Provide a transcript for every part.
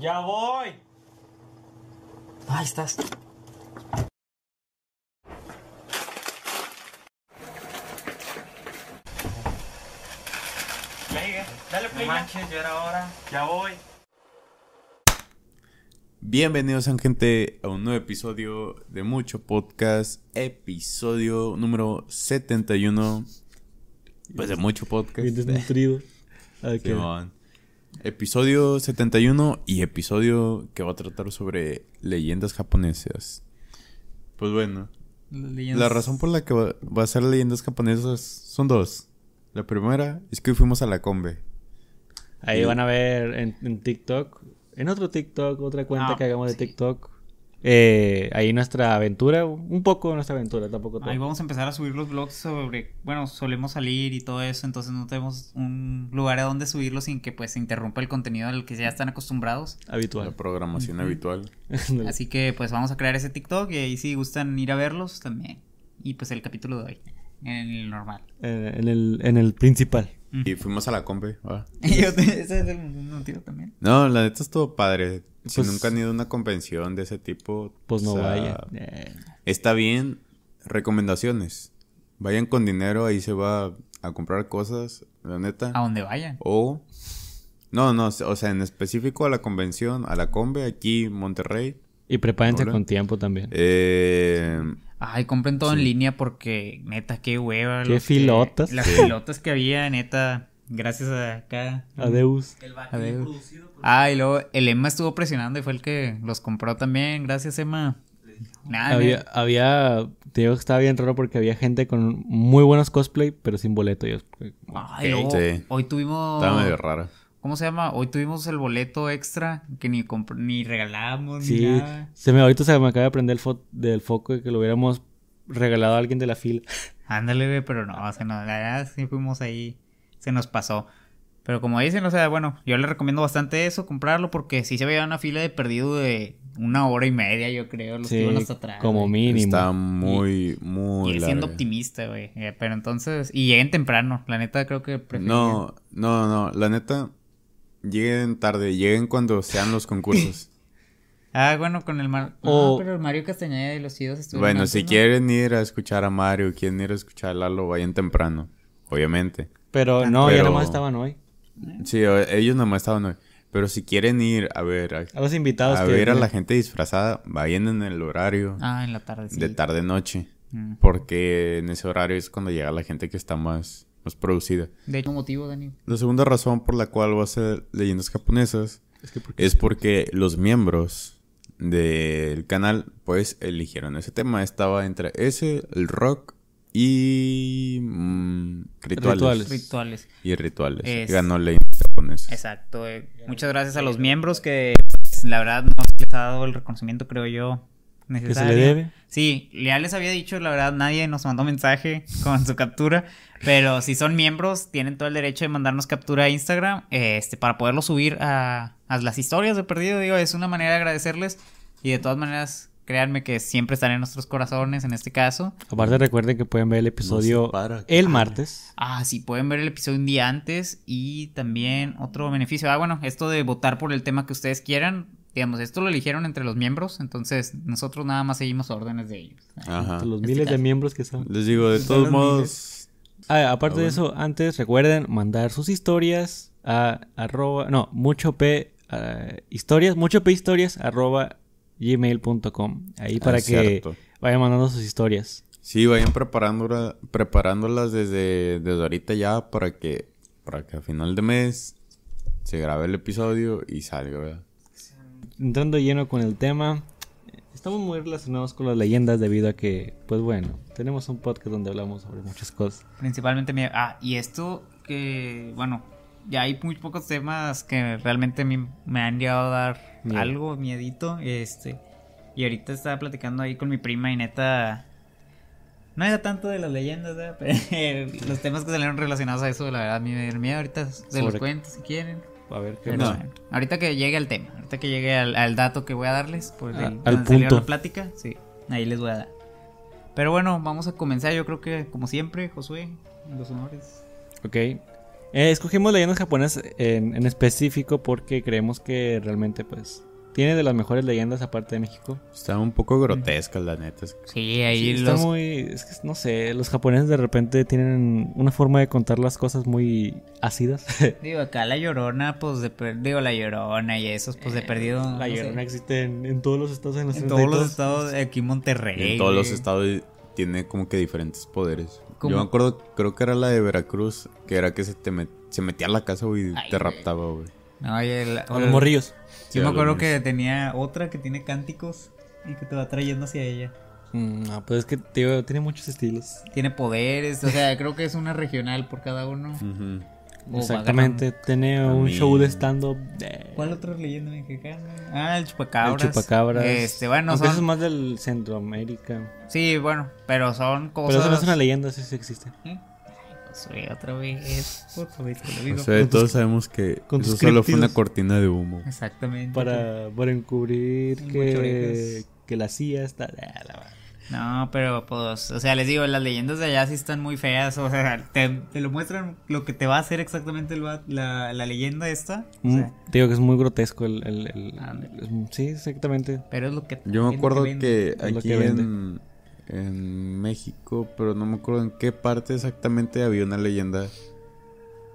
Ya voy. Ahí estás. Play, dale play. No manches, ya era hora. Ya voy. Bienvenidos sean gente a un nuevo episodio de Mucho Podcast, episodio número 71. Pues de Mucho Podcast. Bien desnutrido. Ah, ok. Simón. Episodio 71 y episodio que va a tratar sobre leyendas japonesas. Pues bueno, la razón por la que va, va a ser leyendas japonesas son dos. La primera es que hoy fuimos a la Combe. Ahí Y- van a ver en, en TikTok, en otro TikTok, otra cuenta Ah, que hagamos de sí. TikTok. Eh, ahí nuestra aventura, un poco nuestra aventura, tampoco todo. Ahí vamos a empezar a subir los vlogs sobre, bueno, solemos salir y todo eso, entonces no tenemos un lugar a donde subirlos sin que pues se interrumpa el contenido al que ya están acostumbrados. La Habitual. programación habitual. Así que pues vamos a crear ese TikTok y ahí si gustan ir a verlos también. Y pues el capítulo de hoy, en el normal. Eh, en, el, en el principal. Y fuimos a la Combe. ah. Yo te- ese es el motivo también. No, la neta estuvo padre. Si Pues- nunca han ido a una convención de ese tipo, Pues no sea, vaya. Eh, Está bien. Recomendaciones. Vayan con dinero, ahí se va a comprar cosas, la neta. A donde vayan. O... No, no, o sea, en específico a la convención, a la Combe, aquí en Monterrey. y prepárense con tiempo también. Eh, Ay, compren todo en línea porque neta, qué hueva. Qué los que- filotas. las Sí. filotas que había, neta. Gracias a acá. Adeus. Adeus. Ah, y luego el Emma estuvo presionando y fue el que los compró también. Gracias, Emma. Nada, Había, había, te digo que estaba bien raro porque había gente con muy buenos cosplay, pero sin boleto. Yo, Ay, ok. luego, Sí. hoy tuvimos. estaba medio rara. ¿Cómo se llama? Hoy tuvimos el boleto extra que ni ni regalamos Sí, ni nada. se me, ahorita se me acaba de prender el fo- del foco de que lo hubiéramos regalado a alguien de la fila. Ándale, güey, pero no, o sea, no, la verdad sí fuimos ahí, se nos pasó. Pero como dicen, o sea, bueno, yo les recomiendo bastante eso, comprarlo, porque sí se veía una fila de perdido de una hora y media, yo creo, los que Sí, iban hasta atrás. como güey. mínimo. Está muy, muy Y siendo larga. optimista, güey. eh, Pero entonces, y lleguen temprano, la neta creo que No, no, no, la neta, lleguen tarde, lleguen cuando sean los concursos. Ah, bueno, con el Mar... O- Ah, pero el Mario Castañeda y los chidos estuvieron bueno, antes, si ¿no? quieren ir a escuchar a Mario, quieren ir a escuchar a Lalo, vayan temprano, obviamente. Pero no, ya Pero- nomás estaban hoy. Sí, ellos nomás estaban hoy. Pero si quieren ir a ver a, A los invitados. a que- ver a la gente disfrazada, vayan en el horario Ah, en la tarde, sí. de tarde-noche. Mm. Porque en ese horario es cuando llega la gente que está más, más producida. De hecho, motivo, Dani. La segunda razón por la cual va a ser leyendas japonesas Es que porque- es porque los miembros del canal pues eligieron ese tema. Estaba entre ese, el rock y mm, rituales. Rituales. Rituales. Y rituales. Es- Ganó leyendas japonesas. Exacto. eh. Muchas gracias a los miembros que, pues, la verdad, no se les ha dado el reconocimiento, creo yo, que se necesario. le debe. Sí, ya les había dicho, la verdad, nadie nos mandó mensaje con su captura, pero si son miembros, tienen todo el derecho de mandarnos captura a Instagram, este, para poderlo subir a, a las historias de perdido, digo, es una manera de agradecerles y de todas maneras, créanme que siempre están en nuestros corazones en este caso. Aparte recuerden que pueden ver el episodio para. el martes. Ah, sí, pueden ver el episodio un día antes y también otro beneficio. Ah, bueno, esto de votar por el tema que ustedes quieran, digamos, esto lo eligieron entre los miembros, entonces nosotros nada más seguimos órdenes de ellos. Ajá. Entre los Este miles de miembros que son. Les digo, de todos modos... Ah, aparte Ah, de eso, antes recuerden mandar sus historias a arroba, no, mucho p historias, mucho p historias arroba gmail.com. Ahí para Ah, que cierto. vayan mandando sus historias. Sí, vayan preparándola- preparándolas desde, desde ahorita ya para que, para que a final de mes se grabe el episodio y salga, ¿verdad? Entrando lleno con el tema, estamos muy relacionados con las leyendas debido a que, pues bueno, tenemos un podcast donde hablamos sobre muchas cosas. Principalmente miedo. Ah, y esto que, bueno, ya hay muy pocos temas que realmente mí me han llegado a dar Algo, miedito. Este. Y ahorita estaba platicando ahí con mi prima y neta. No era tanto de las leyendas, ¿verdad? Pero los temas que salieron relacionados a eso, la verdad, a mí me miedo. Ahorita se los cuento si quieren. A ver qué Pero No. ahorita que llegue al tema, ahorita que llegue al, al dato que voy a darles, pues A- el- al punto. la plática, sí, ahí les voy a dar. Pero bueno, vamos a comenzar. Yo creo que, como siempre, Josué, los honores. Ok. Eh, escogimos leyendas japonesas en, en específico porque creemos que realmente, pues, tiene de las mejores leyendas aparte de México. Está un poco grotesca, la neta. Sí, ahí está muy... Es que, no sé, los japoneses de repente tienen una forma de contar las cosas muy ácidas. digo, acá la Llorona, pues, de digo, la Llorona y esos, pues, de perdido... La Llorona existe en, todos los estados. En, todos los estados, aquí Monterrey. en todos los estados tiene como que diferentes poderes. Yo me acuerdo, creo que era la de Veracruz, que era que se te se metía a la casa, y te raptaba, güey. No, y el, los morrillos. Yo me acuerdo que tenía otra que tiene cánticos y que te va trayendo hacia ella. Mm, no, pues es que tiene muchos estilos. Tiene poderes, o sea, creo que es una regional por cada uno. Exactamente, tiene un show de stand-up. ¿Cuál otra leyenda mexicana? Ah, el chupacabras. El chupacabras. Este, bueno, son... eso es más del Centroamérica. Sí, bueno, pero son cosas. Pero eso no es una leyenda, eso sí existe. ¿Eh? otra vez, otra vez te lo digo. O sea, todos sabemos que eso solo fue una cortina de humo. Exactamente. Para, para encubrir que, que la CIA está... No, pero pues, o sea, les digo, las leyendas de allá sí están muy feas, o sea, te, te lo muestran lo que te va a hacer exactamente la, la, leyenda esta. Mm, digo que es muy grotesco el... el, el, sí, exactamente. Pero es lo que... Yo me acuerdo que, aquí en en México, pero no me acuerdo en qué parte exactamente había una leyenda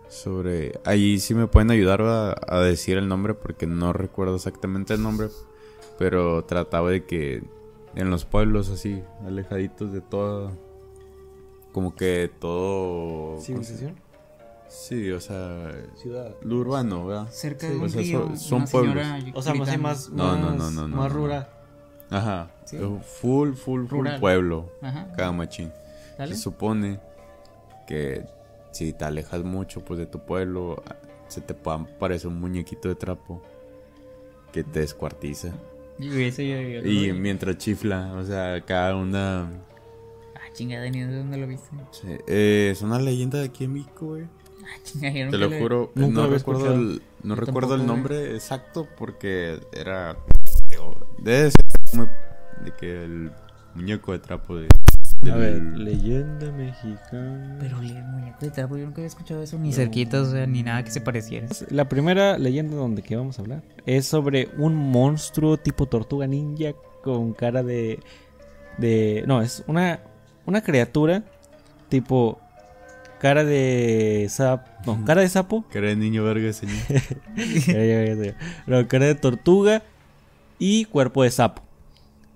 sobre... Ahí sí me pueden ayudar a, decir el nombre porque no recuerdo exactamente el nombre, pero trataba de que en los pueblos así, alejaditos de todo... Como que todo... ¿Civilización? Sí, o sea, ciudad, lo urbano, ¿verdad? Cerca de un río, son, pueblos. O sea, más, más, no, no, no, no, más rural. Ajá. Full, full, full pueblo. Cada machín. Se supone que si te alejas mucho pues de tu pueblo, se te parece un muñequito de trapo que te descuartiza. Y, mientras chifla, o sea, cada una... Ah, chingada, ¿de dónde lo viste? Eh, es una leyenda de aquí en México, güey. Ah, chingada, Te lo juro, no recuerdo, el, no recuerdo el nombre exacto porque era... Debe ser de que el muñeco de trapo de. A ver, leyenda mexicana. Pero el muñeco de trapo, yo nunca había escuchado eso, ni cerquita, o sea, ni nada que se pareciera. La primera leyenda donde que vamos a hablar es sobre un monstruo tipo tortuga ninja con cara de. de no, es una, una criatura tipo cara de sapo. No, cara de sapo. Cara de niño verga, señor. no, cara de tortuga y cuerpo de sapo.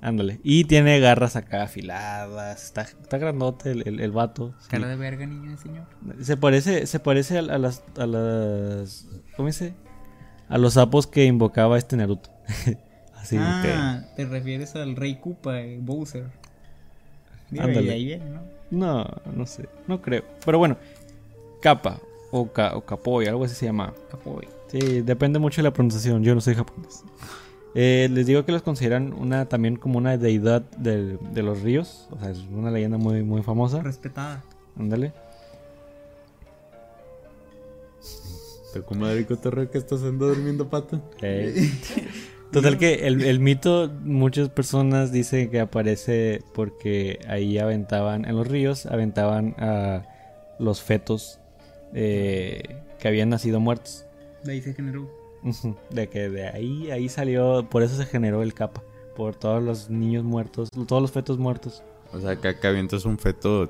Ándale. Y tiene garras acá afiladas. Está, está grandote el, el, vato. Cara de verga, niño, señor. Se parece, se parece a, las, a las. ¿Cómo dice? A los sapos que invocaba este Naruto. Así. Ah, te refieres al Rey Koopa, eh, Bowser. Ándale. ahí viene, ¿no? No, no sé. No creo. Pero bueno. Capa. O, o Capoy, algo así se llama. Capoy. Sí, depende mucho de la pronunciación. Yo no soy japonés. Eh, les digo que los consideran una también como una deidad de, de, los ríos. O sea, es una leyenda muy, muy famosa. Respetada. Ándale. Te comadre que estás haciendo durmiendo pato. Total que el, el, mito, muchas personas dicen que aparece porque ahí aventaban, en los ríos, aventaban a los fetos eh, que habían nacido muertos. De ahí se generó. De que de ahí, ahí salió, por eso se generó el capa, por todos los niños muertos, todos los fetos muertos. O sea, que acá avientas un feto,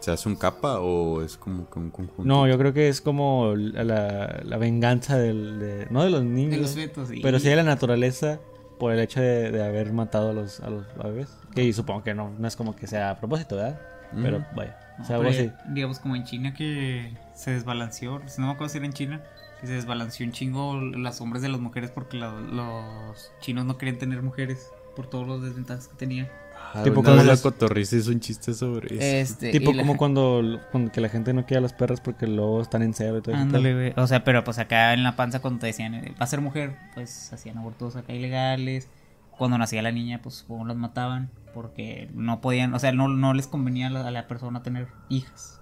¿se hace un capa o es como que un conjunto? No, yo creo que es como la, la venganza del, de, no de los niños, de los fetos, pero sí de la naturaleza por el hecho de, haber matado a los, a los bebés. Que supongo que no, no es como que sea a propósito, ¿verdad? Pero vaya. o sea, algo así. Digamos como en China que se desbalanceó, no me acuerdo si era en China, que se desbalanceó un chingo las hombres de las mujeres porque los chinos no querían tener mujeres por todos los desventajas que tenían. Ah, tipo como la cotorriza hizo un chiste sobre eso. Este, tipo como cuando, que la gente no quiere a las perras porque luego están en cero y todo Ándale, O sea, pero pues acá en la panza cuando te decían, va a ser mujer, pues hacían abortos acá ilegales. Cuando nacía la niña, pues como las mataban porque no podían, o sea, no, no les convenía a la, a la persona tener hijas.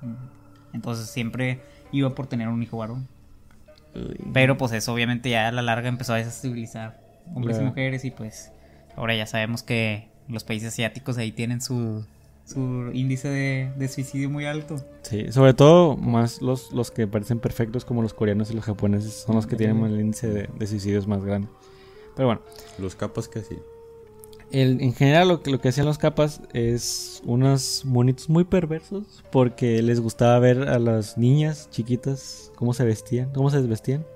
Entonces siempre iba por tener un hijo varón. Pero pues eso obviamente ya a la larga empezó a desestabilizar hombres y mujeres y pues ahora ya sabemos que los países asiáticos ahí tienen su, su índice de, suicidio muy alto. Sí, sobre todo más los, los que parecen perfectos como los coreanos y los japoneses son los que tienen el índice de, de suicidios más grande. Pero bueno. Los capas que en general lo que, lo que hacían los capas es unos monitos muy perversos porque les gustaba ver a las niñas chiquitas cómo se vestían, cómo se desvestían.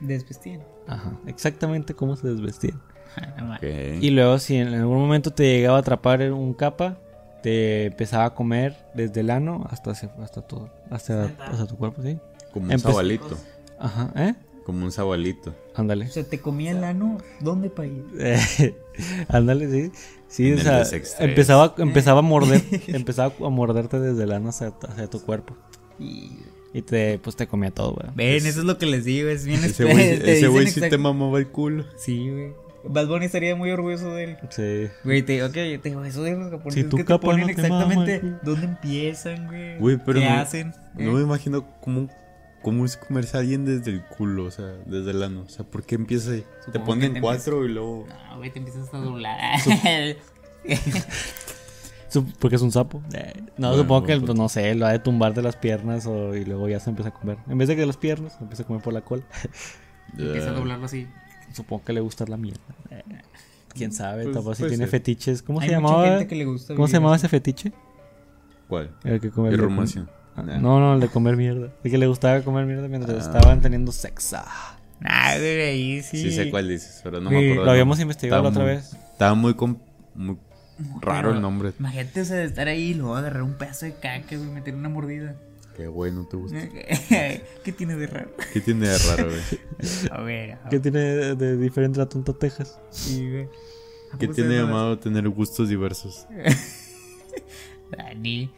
Desvestían. Ajá, exactamente cómo se desvestían. Y luego si en algún momento te llegaba a atrapar un capa, te empezaba a comer desde el ano hasta hasta todo, hasta, hasta tu cuerpo, ¿sí? Como un sabalito. Ajá, ¿eh? Como un sabalito. Ándale. O sea, te comía el ano, ¿dónde para ir? Ándale, sí. Sí, o sea, empezaba, empezaba a morder, empezaba a morderte desde el ano hacia, tu cuerpo. Y, y te, pues te comía todo, güey. Ven, eso es lo que les digo, es bien Ese güey sí te mamaba el culo. Sí, güey. Bad Bunny estaría muy orgulloso de él. Sí. Güey, te, ok, te digo, eso de los japoneses si que te ponen no exactamente dónde empiezan, güey. Güey, pero ¿Qué hacen? No me imagino cómo, cómo es comerse a alguien desde el culo, o sea, desde el ano. O sea, ¿por qué empieza ahí? te ponen cuatro y luego... No, güey, te empiezas a doblar. Porque es un sapo. No, supongo que, pues, no sé, lo ha de tumbar de las piernas o, y luego ya se empieza a comer. En vez de que de las piernas, empieza a comer por la cola. Empieza a doblarlo así. Supongo que le gusta la mierda. Eh, Quién sabe, pues, si tiene fetiches. ¿Cómo se llamaba? ¿Cómo se llamaba ese fetiche? ¿Cuál? El que come ah, No, no, el de comer mierda. El que le gustaba comer mierda mientras ah. estaban teniendo sexo. Ah, de ahí sí. Sí sé cuál dices, pero no me acuerdo. Lo habíamos investigado la otra vez. Estaba muy, muy raro el nombre. Imagínate, o sea, de estar ahí y luego agarrar un pedazo de caca y meter una mordida. Qué bueno, te gusta. ¿Qué tiene de raro? ¿Qué tiene de raro, güey? A ver. ¿Qué tiene de, diferente la tonta Texas? Sí, güey. ¿Qué tiene llamado tener gustos diversos? Dani.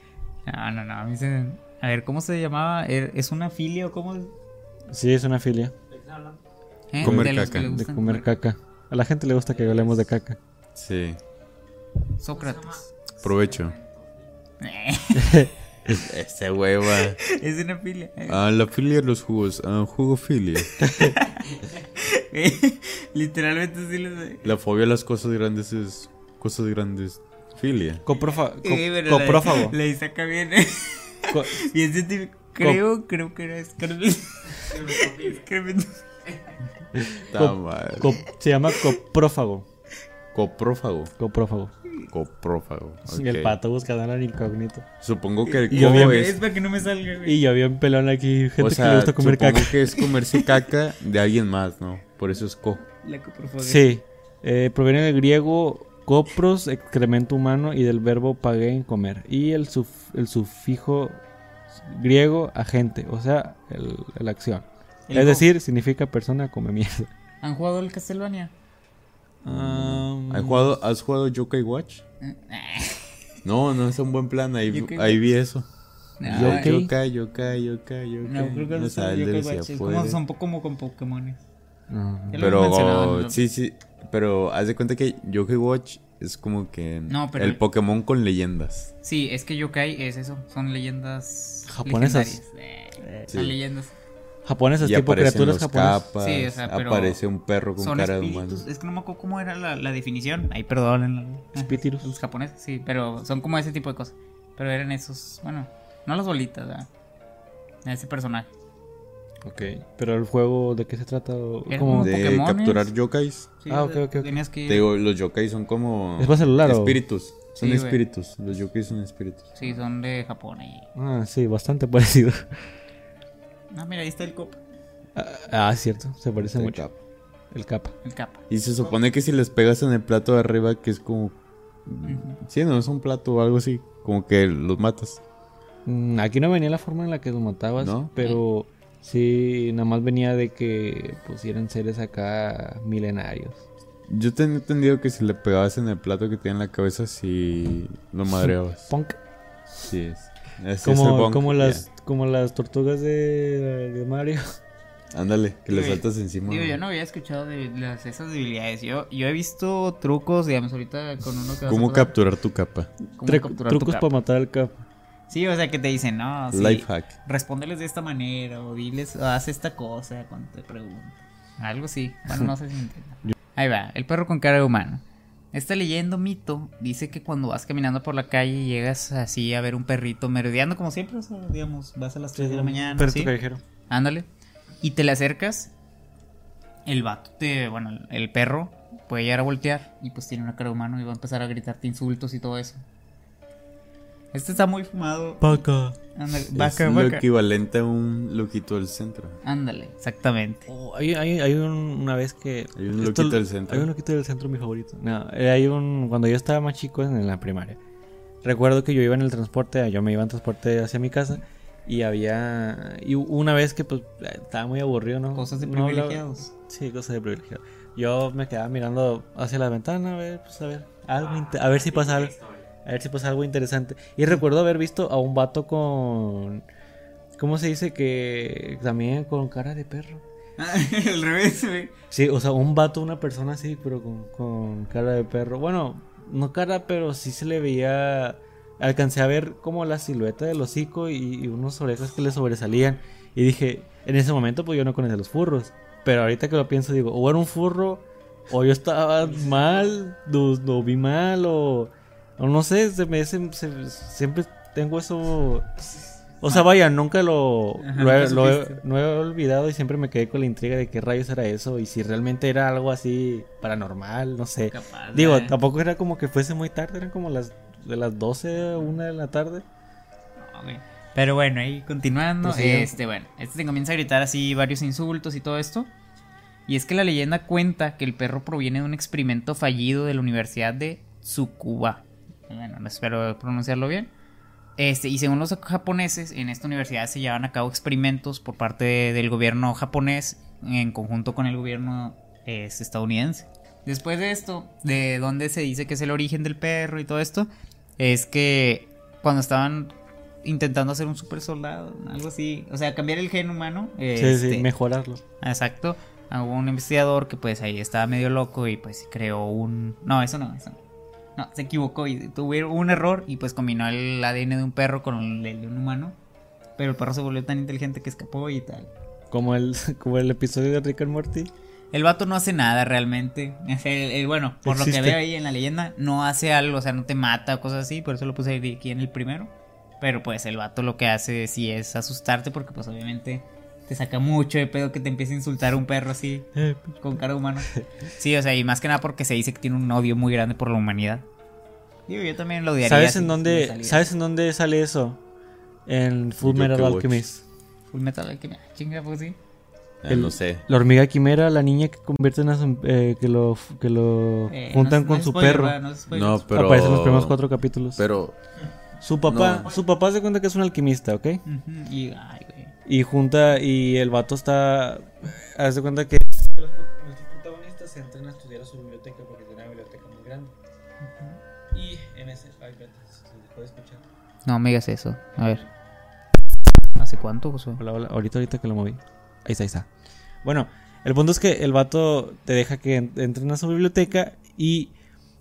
No, no, no. A, mí se... a ver, ¿cómo se llamaba? ¿Er, ¿Es una filia o cómo? Sí, es una filia. ¿Eh? Comer caca. De comer caca. A la gente le gusta que hablemos de caca. Sí. Sócrates. Provecho. Ese hueva. Es una filia. Ah, la filia de los jugos. Ah, jugofilia. Literalmente sí lo sé. La fobia a las cosas grandes es cosas grandes. Filia. Coprófago. coprófago. Le dice acá bien. bien científico. Creo, creo que era excremento. Se llama coprófago. Coprófago. Coprófago. Coprófago. Okay. El pato buscando al incógnito. Supongo que el y cobo es... es... para que no me salga, güey. Y yo había un pelón aquí, gente o sea, que le gusta comer supongo caca. que es comerse caca de alguien más, ¿no? Por eso es co. La coprófago. Sí. Eh, proviene del griego copros, excremento humano, y del verbo en comer. Y el, suf el sufijo griego agente, o sea, el, la acción. es decir, significa persona come mierda. ¿Han jugado el Castlevania? ¿Has, jugado, ¿Has jugado Yokai Watch? no, no es un buen plan. Ahí, ahí vi eso. No, yokai, yokai, yokai, yokai. No, creo que no, Yokai Watch. Es como, son un poco como con Pokémon. pero, sí, sí. Pero haz de cuenta que Yokai Watch es como que el Pokémon con leyendas. Sí, es que Yokai es eso. Son leyendas japonesas. Son leyendas japonesas, tipo criaturas japonesas. sí, o sea, pero aparece un perro con cara de humano. Es que no me acuerdo cómo era la, la definición. Ahí perdonen. Espíritus. Los japoneses, sí, pero son como ese tipo de cosas. Pero eran esos, bueno, no las bolitas, ¿verdad? Ese personaje. Ok, pero el juego, ¿de qué se trata? como de capturar yokais. ah, ok, ok. Tenías que... Te digo, los yokais son como... ¿Es para celular Espíritus. Son espíritus. Los yokais son espíritus. Sí, son de Japón. Y... Ah, sí, bastante parecido. Ah, mira, ahí está el cop. Ah, ah cierto, se parece mucho. El capa. El capa. Y se supone que si les pegas en el plato de arriba, que es como. Sí, no es un plato o algo así, como que los matas. Mm, aquí no venía la forma en la que los matabas, ¿No? pero sí, nada más venía de que pusieran seres acá milenarios. Yo tenía entendido que si le pegabas en el plato que tiene en la cabeza, si lo madreabas. Punk. Sí, es. es como, como las como las tortugas de, Mario. Ándale, que le saltas encima. Digo, yo no había escuchado de las, esas debilidades. Yo, yo he visto trucos, digamos, ahorita con uno que ¿Cómo capturar tu capa? trucos para matar al capa. Sí, o sea, que te dicen, no, sí, Life hack. Respóndeles de esta manera o diles, haz esta cosa cuando te pregunten. Algo sí. Bueno, no sé si entiendo. Ahí va, el perro con cara de humano. Esta leyenda mito dice que cuando vas caminando por la calle y llegas así a ver un perrito merodeando como siempre, o sea, digamos, vas a las 3 de la mañana. Perrito ¿sí? callejero. Ándale. Y te le acercas, el vato te, bueno, el perro puede llegar a voltear y pues tiene una cara de humano y va a empezar a gritarte insultos y todo eso. Este está muy fumado. Paca. Ándale, es vaca, lo vaca. equivalente a un loquito del centro. Ándale, exactamente. Oh, hay hay, hay un- una vez que. Hay un esto- loquito del centro. Hay un loquito del centro, mi favorito. No, eh, hay un. Cuando yo estaba más chico en la primaria, recuerdo que yo iba en el transporte, yo me iba en transporte hacia mi casa. Y había. Y una vez que, pues, eh, estaba muy aburrido, ¿no? Cosas de No privilegiados. Sí, cosas de privilegiados. Yo me quedaba mirando hacia la ventana, a ver, pues, a ver. Algo inte- a ver si pasa algo. A ver si pasa algo interesante. Y recuerdo haber visto a un vato con. ¿Cómo se dice? Que también con cara de perro. Al revés, güey. Sí, o sea, un vato, una persona así, pero con, con cara de perro. Bueno, no cara, pero sí se le veía. Alcancé a ver como la silueta del hocico y, y unos orejas que le sobresalían. Y dije, en ese momento, pues yo no conocía los furros. Pero ahorita que lo pienso, digo, o era un furro, o yo estaba mal, lo, lo vi mal, o, o no sé, se me, se- se- siempre tengo eso. O sea, vaya, nunca lo, Ajá, lo, he, nunca lo he- supiste. no he olvidado y siempre me quedé con la intriga de qué rayos era eso y si realmente era algo así paranormal, no sé. Capaz, Digo, eh. tampoco era como que fuese muy tarde, eran como las de las 12 a 1 de la tarde. Pero bueno, ahí continuando, Pues sí. este, bueno, este te comienza a gritar así varios insultos y todo esto. Y es que la leyenda cuenta que el perro proviene de un experimento fallido de la Universidad de Tsukuba. Bueno, no espero pronunciarlo bien. Este, y según los japoneses, en esta universidad se llevan a cabo experimentos por parte de- del gobierno japonés en conjunto con el gobierno es, estadounidense. Después de esto, de donde se dice que es el origen del perro y todo esto, es que cuando estaban intentando hacer un super soldado, algo así, o sea, cambiar el gen humano. Sí, este, sí, mejorarlo. Exacto. Hubo un investigador que pues ahí estaba medio loco y pues creó un... No, eso no, eso no. No, se equivocó y tuvieron un error y pues combinó el ADN de un perro con el de un humano. Pero el perro se volvió tan inteligente que escapó y tal. Como el, como el episodio de Rick and Morty. El vato no hace nada realmente. Es el- el- bueno, por lo que veo ahí en la leyenda, no hace algo, o sea, no te mata o cosas así, por eso lo puse aquí en el primero. Pero pues el vato lo que hace sí es asustarte porque pues obviamente te saca mucho de pedo que te empiece a insultar un perro así con cara humana. Sí, o sea, y más que nada porque se dice que tiene un odio muy grande por la humanidad. Digo, yo también lo odiaría. ¿Sabes si- en dónde sabes en dónde sale eso? En Full Metal. Alchemist. Full Metal Alchemist. Chinga, pues sí. Ah, El- no sé. La hormiga quimera, la niña que convierte en las- eh, que lo que lo Eh, juntan no- con no su spoiler, perro. No. No, pero. Aparece en los primeros cuatro capítulos. Pero. Su papá, No. su papá se cuenta que es un alquimista, ¿ok? Y, ay, güey. Y junta, y el vato está. Haz de cuenta que. Los protagonistas se entran a estudiar a su biblioteca porque tiene una biblioteca muy grande. Y en ese. Ay, se dejó de escuchar. No me digas eso. A ver. ¿Hace cuánto, Josué? Hola, hola, ahorita, ahorita que lo moví. Ahí está, ahí está. Bueno, el punto es que el vato te deja que en- entren a su biblioteca y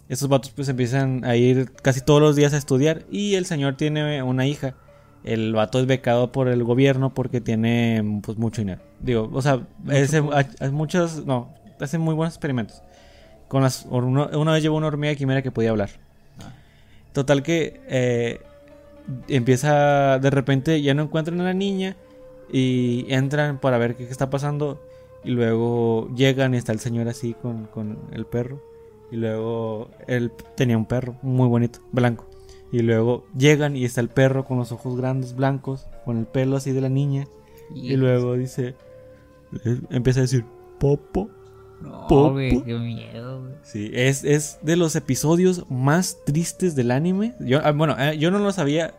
estos vatos pues empiezan a ir casi todos los días a estudiar y el señor tiene una hija. El vato es becado por el gobierno porque tiene pues mucho dinero. Digo, o sea, hace, ha- hace muchos, no, hace muy buenos experimentos. Con las, una, una vez llevó una hormiga quimera que podía hablar. Total que eh, empieza de repente, ya no encuentran a la niña y entran para ver qué, qué está pasando y luego llegan y está el señor así con, con el perro y luego él tenía un perro muy bonito, blanco. Y luego llegan y está el perro con los ojos grandes, blancos, con el pelo así de la niña. Y luego dice, eh, empieza a decir, Popo. No, Popo. güey, qué miedo, güey. Sí, es, es de los episodios más tristes del anime. Yo, ah, bueno, eh, yo no lo sabía.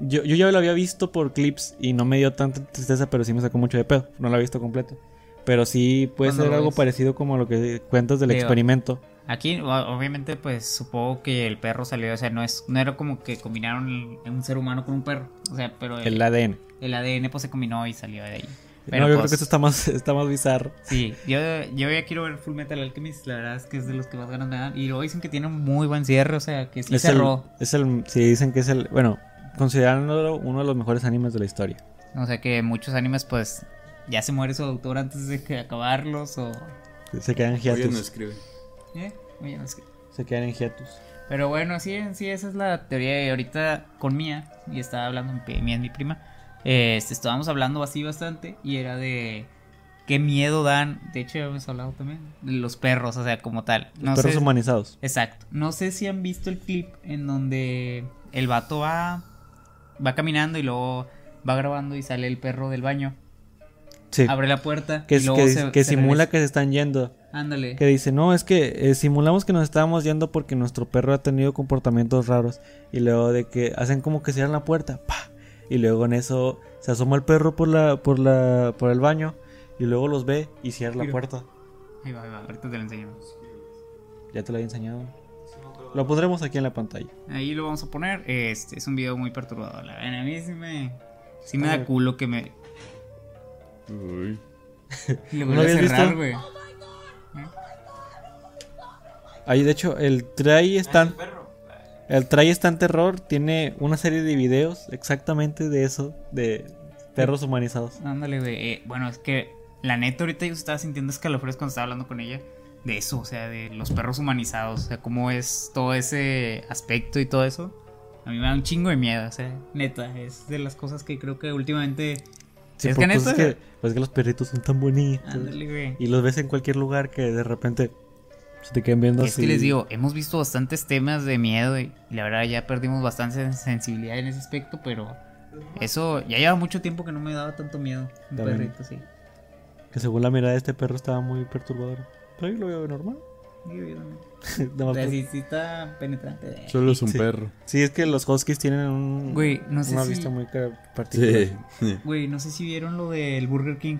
Yo, yo ya lo había visto por clips y no me dio tanta tristeza, pero sí me sacó mucho de pedo. No lo había visto completo. Pero sí puede ¿Cuándo ser algo ves? parecido como lo que cuentas del experimento. Aquí, obviamente, pues supongo que el perro salió, o sea, no es, no era como que combinaron el- un ser humano con un perro, o sea, pero el, El ADN. el ADN pues se combinó y salió de ahí. no, Pero, yo creo pues, que esto está más, está más bizarro. Sí, yo, yo ya quiero ver Full Metal Alchemist, la verdad es que es de los que más ganas me dan. Y luego dicen que tiene un muy buen cierre, o sea, que sí es, el, cerró. es el. Sí, dicen que es el. Bueno, considerándolo uno de los mejores animes de la historia. O sea, que muchos animes, pues, ya se muere su autor antes de que acabarlos, o... Se quedan Oye, no escribe. ¿Eh? Oye, no es que... se quedan en hiatus. Pero bueno, sí, sí, esa es la teoría. Y ahorita con Mía, y estaba hablando, Mía es mi prima, este, estábamos hablando así bastante, y era de qué miedo dan. De hecho, ya hemos hablado también de los perros, o sea, como tal. Los perros humanizados. Exacto. No sé si han visto el clip en donde el vato va, va caminando y luego va grabando y sale el perro del baño. Sí. Abre la puerta. Que, que, simula que se están yendo. Ándale. Que dice, no, es que eh, simulamos que nos estábamos yendo porque nuestro perro ha tenido comportamientos raros. Y luego de que hacen como que cierran la puerta. Y luego en eso se asoma el perro por la, por la, por el baño. Y luego los ve y cierra la puerta. Ahí va, ahí va, ahorita te lo enseñamos. Ya te lo había enseñado. Lo pondremos aquí en la pantalla. Ahí lo vamos a poner. Este es un video muy perturbador. La a mí sí me, sí me da culo que me. Uy. Lo voy a cerrar, güey. Ahí, de hecho, el tray está. El tray está en terror. Tiene una serie de videos exactamente de eso. De perros humanizados. Ándale, güey. Eh, bueno, es que la neta ahorita yo estaba sintiendo escalofríos cuando estaba hablando con ella de eso, o sea, de los perros humanizados, o sea, cómo es todo ese aspecto y todo eso. A mí me da un chingo de miedo, o sea, neta, es de las cosas que creo que últimamente... Sí, es que neta... Es que, pues que los perritos son tan bonitos. Ándale, güey. Y los ves en cualquier lugar que de repente se te quedan viendo es así. Es que les digo, hemos visto bastantes temas de miedo y, la verdad ya perdimos bastante sensibilidad en ese aspecto, pero eso ya lleva mucho tiempo que no me daba tanto miedo un perrito, sí. Que según la mirada de este perro estaba muy perturbador. Pero lo veo normal. No, sí, sí está penetrante. Solo es un perro. Sí, es que los huskies tienen un, no sé una vista muy particular. Güey, no sé si vieron lo del Burger King.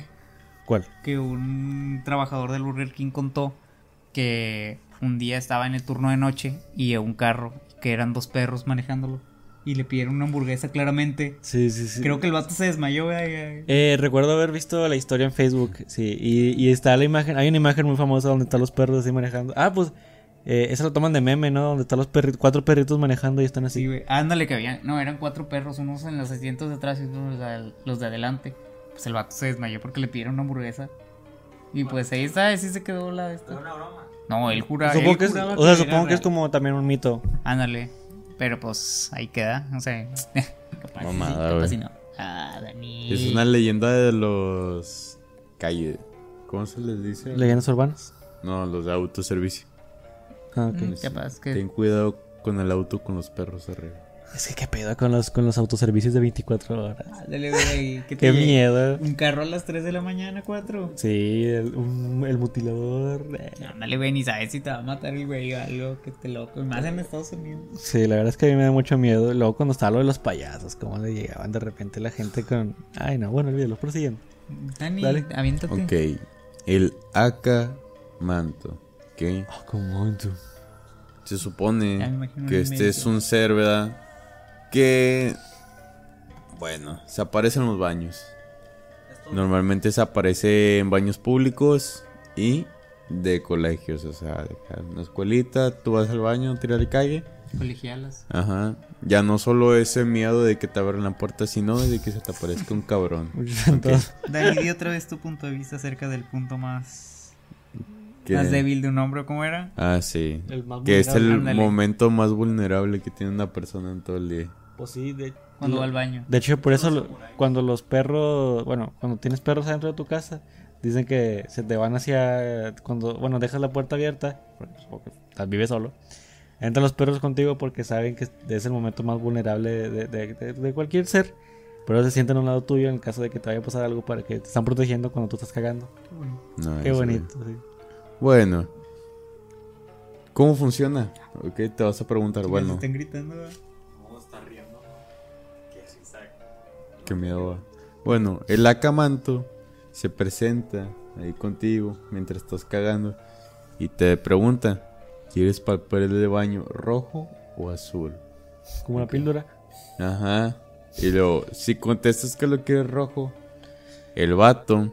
¿Cuál? Que un trabajador del Burger King contó que un día estaba en el turno de noche y un carro que eran dos perros manejándolo y le pidieron una hamburguesa claramente. Sí, sí, sí. Creo que el vato se desmayó, Eh, recuerdo haber visto la historia en Facebook, sí. Y, está la imagen, hay una imagen muy famosa donde están los perros así manejando. Ah, pues, eh, esa lo toman de meme, ¿no? Donde están los perritos, cuatro perritos manejando y están así. Sí, güey. Ándale, que habían, no, eran cuatro perros, unos en los asientos de atrás y otros los de adelante. Pues el vato se desmayó porque le pidieron una hamburguesa. Y pues ahí está, así se quedó la... Esta. una broma? No, él jura... Supongo que es, o sea, supongo que es como también un mito. Ándale. Pero pues ahí queda, no sé. capaz, Mamada, sí, no. Ah, Dani. Es una leyenda de los calle. ¿Cómo se les dice? ¿Leyendas urbanas? No, los de autoservicio. Ah, ok. Mm, capaz que... Ten cuidado con el auto con los perros arriba. Es que qué pedo con los, con los autoservicios de 24 horas. Dale, güey. qué miedo. Un carro a las 3 de la mañana, 4. Sí, el, un, el mutilador. Ándale, güey, ni sabes si te va a matar el güey o algo que te loco. Más en Estados Unidos. Sí, la verdad es que a mí me da mucho miedo. Luego cuando estaba lo de los payasos, cómo le llegaban de repente la gente con. Ay, no, bueno, olvídalo, prosiguiendo. Dani, Dale. aviéntate. Ok. El AK manto. ¿Qué? AK manto. Se supone que este es un ser, ¿verdad? Que, bueno, se aparece en los baños. Normalmente se aparece en baños públicos y de colegios, o sea, de una escuelita, tú vas al baño, tiras el calle. Colegialas. Ajá. Ya no solo ese miedo de que te abran la puerta, sino de que se te aparezca un cabrón. Dani, di otra vez tu punto de vista acerca del punto más... Más débil de un hombre, ¿cómo era? Ah, sí. que es el momento más vulnerable que tiene una persona en todo el día. Pues sí, de, cuando va al baño. De hecho, por eso cuando los perros, bueno, cuando tienes perros adentro de tu casa, dicen que se te van hacia cuando, bueno, dejas la puerta abierta, porque, vives solo. Entran los perros contigo porque saben que es el momento más vulnerable de, cualquier ser. Pero se sienten a un lado tuyo en caso de que te vaya a pasar algo para que te están protegiendo cuando tú estás cagando. Qué bonito. Bueno. ¿Cómo funciona? Ok, te vas a preguntar. Bueno. Están gritando. Bueno, el acamanto se presenta ahí contigo mientras estás cagando y te pregunta, ¿quieres papel de baño rojo o azul? Como una píldora. Ajá. Y luego, si contestas que lo quieres rojo, el vato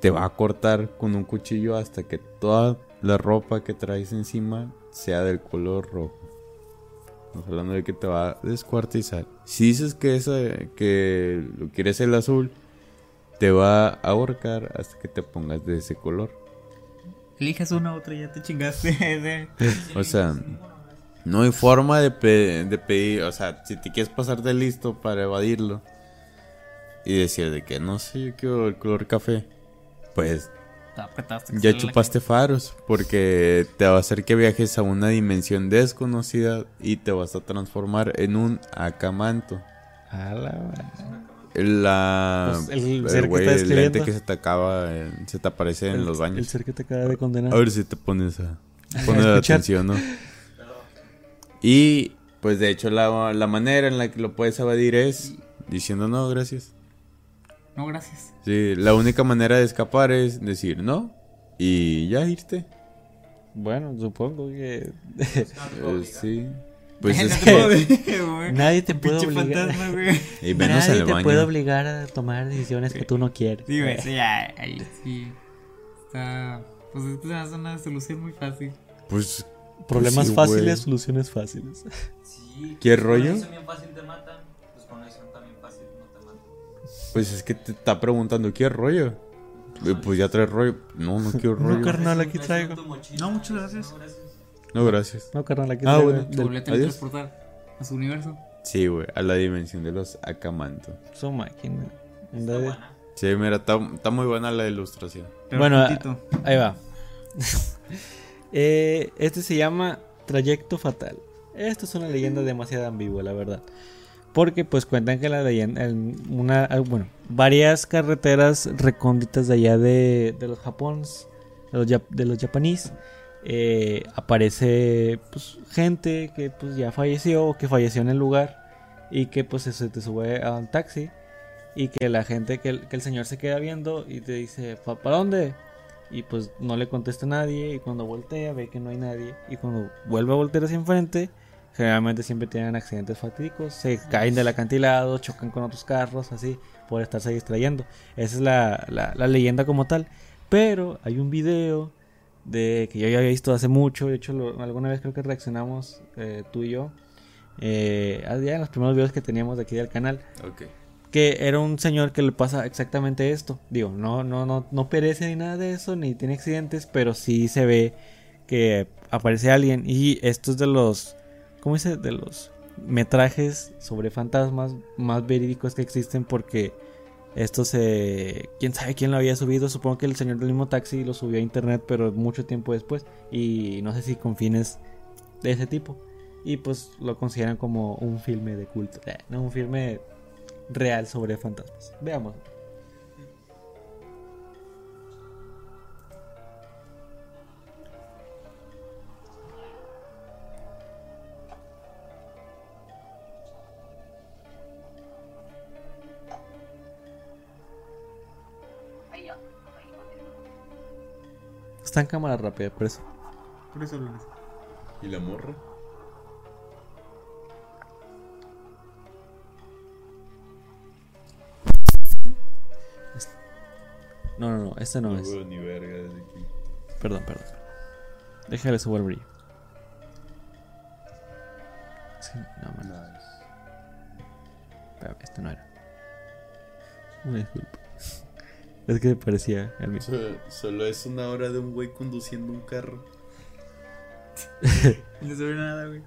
te va a cortar con un cuchillo hasta que toda la ropa que traes encima sea del color rojo. Estamos hablando de que te va a descuartizar. Si dices que, esa, que lo quieres el azul, te va a ahorcar hasta que te pongas de ese color. Eliges una otra, ya te chingaste. o sea, no hay forma de, de pedir, o sea, si te quieres pasar de listo para evadirlo y decir de que no sé, yo quiero el color café, pues ya chupaste faros porque te va a hacer que viajes a una dimensión desconocida y te vas a transformar en un acamanto. A la pues el, ser que el lente que se te acaba, se te aparece en los baños. El ser que te acaba de condenar. A ver si te pones a poner atención, ¿no? Y pues de hecho la, la manera en la que lo puedes evadir es diciendo no, gracias. No, gracias. Sí, la única manera de escapar es decir no y ya irte. Bueno, supongo que. Eh, sí. Pues es que nadie te puede obligar. y menos nadie te puede obligar a tomar decisiones que tú no quieres. Sí, güey, sí, ahí sí. Está. Pues es una solución muy fácil. Pues. Problemas pues fáciles, soluciones fáciles. Sí. ¿Qué rollo? Fácil te Pues es que te está preguntando qué rollo. Pues ya trae rollo. No, no quiero rollo. No, carnal, aquí traigo. No, muchas gracias. No, gracias. No, carnal, aquí ah, bueno. Del... transportar a su universo. Sí, güey, a la dimensión de los Akamanto. Su máquina. Sí, mira, está, está, muy buena la ilustración. bueno, ahí va. eh, este se llama Trayecto Fatal. Esto es una leyenda demasiado ambigua, la verdad. Porque pues cuentan que la leyenda, una, ah, bueno, varias carreteras recónditas de allá de, de los Japons, de los, de eh, aparece pues, gente que pues ya falleció o que falleció en el lugar y que pues se te sube a un taxi y que la gente, que el, señor se queda viendo y te dice, ¿para dónde? Y pues no le contesta a nadie y cuando voltea ve que no hay nadie y cuando vuelve a voltear hacia enfrente Generalmente siempre tienen accidentes fatídicos, se caen del acantilado, chocan con otros carros, así, por estarse distrayendo. Esa es la, la, leyenda como tal. Pero hay un video de que yo ya había visto hace mucho, de hecho alguna vez creo que reaccionamos eh, tú y yo, eh, en los primeros videos que teníamos de aquí del canal. Que era un señor que le pasa exactamente esto. Digo, no, no, no, no perece ni nada de eso, ni tiene accidentes, pero sí se ve que aparece alguien. Y esto es de los ¿cómo dice? De los metrajes sobre fantasmas más verídicos que existen porque esto se... ¿Quién sabe quién lo había subido? Supongo que el señor del mismo taxi lo subió a internet, pero mucho tiempo después. Y no sé si con fines de ese tipo. Y pues lo consideran como un filme de culto. Eh, no, un filme real sobre fantasmas. Veamos. Está en cámara rápida, por eso. Por eso lo ¿Y la morra? No, no, no, este no, no es. ni verga desde aquí. Perdón, perdón. Déjale subir el brillo. Sí, no, man. Pero este no era. Una disculpa. Es que parecía al mismo. Solo, es una hora de un güey conduciendo un carro. no se ve nada, güey.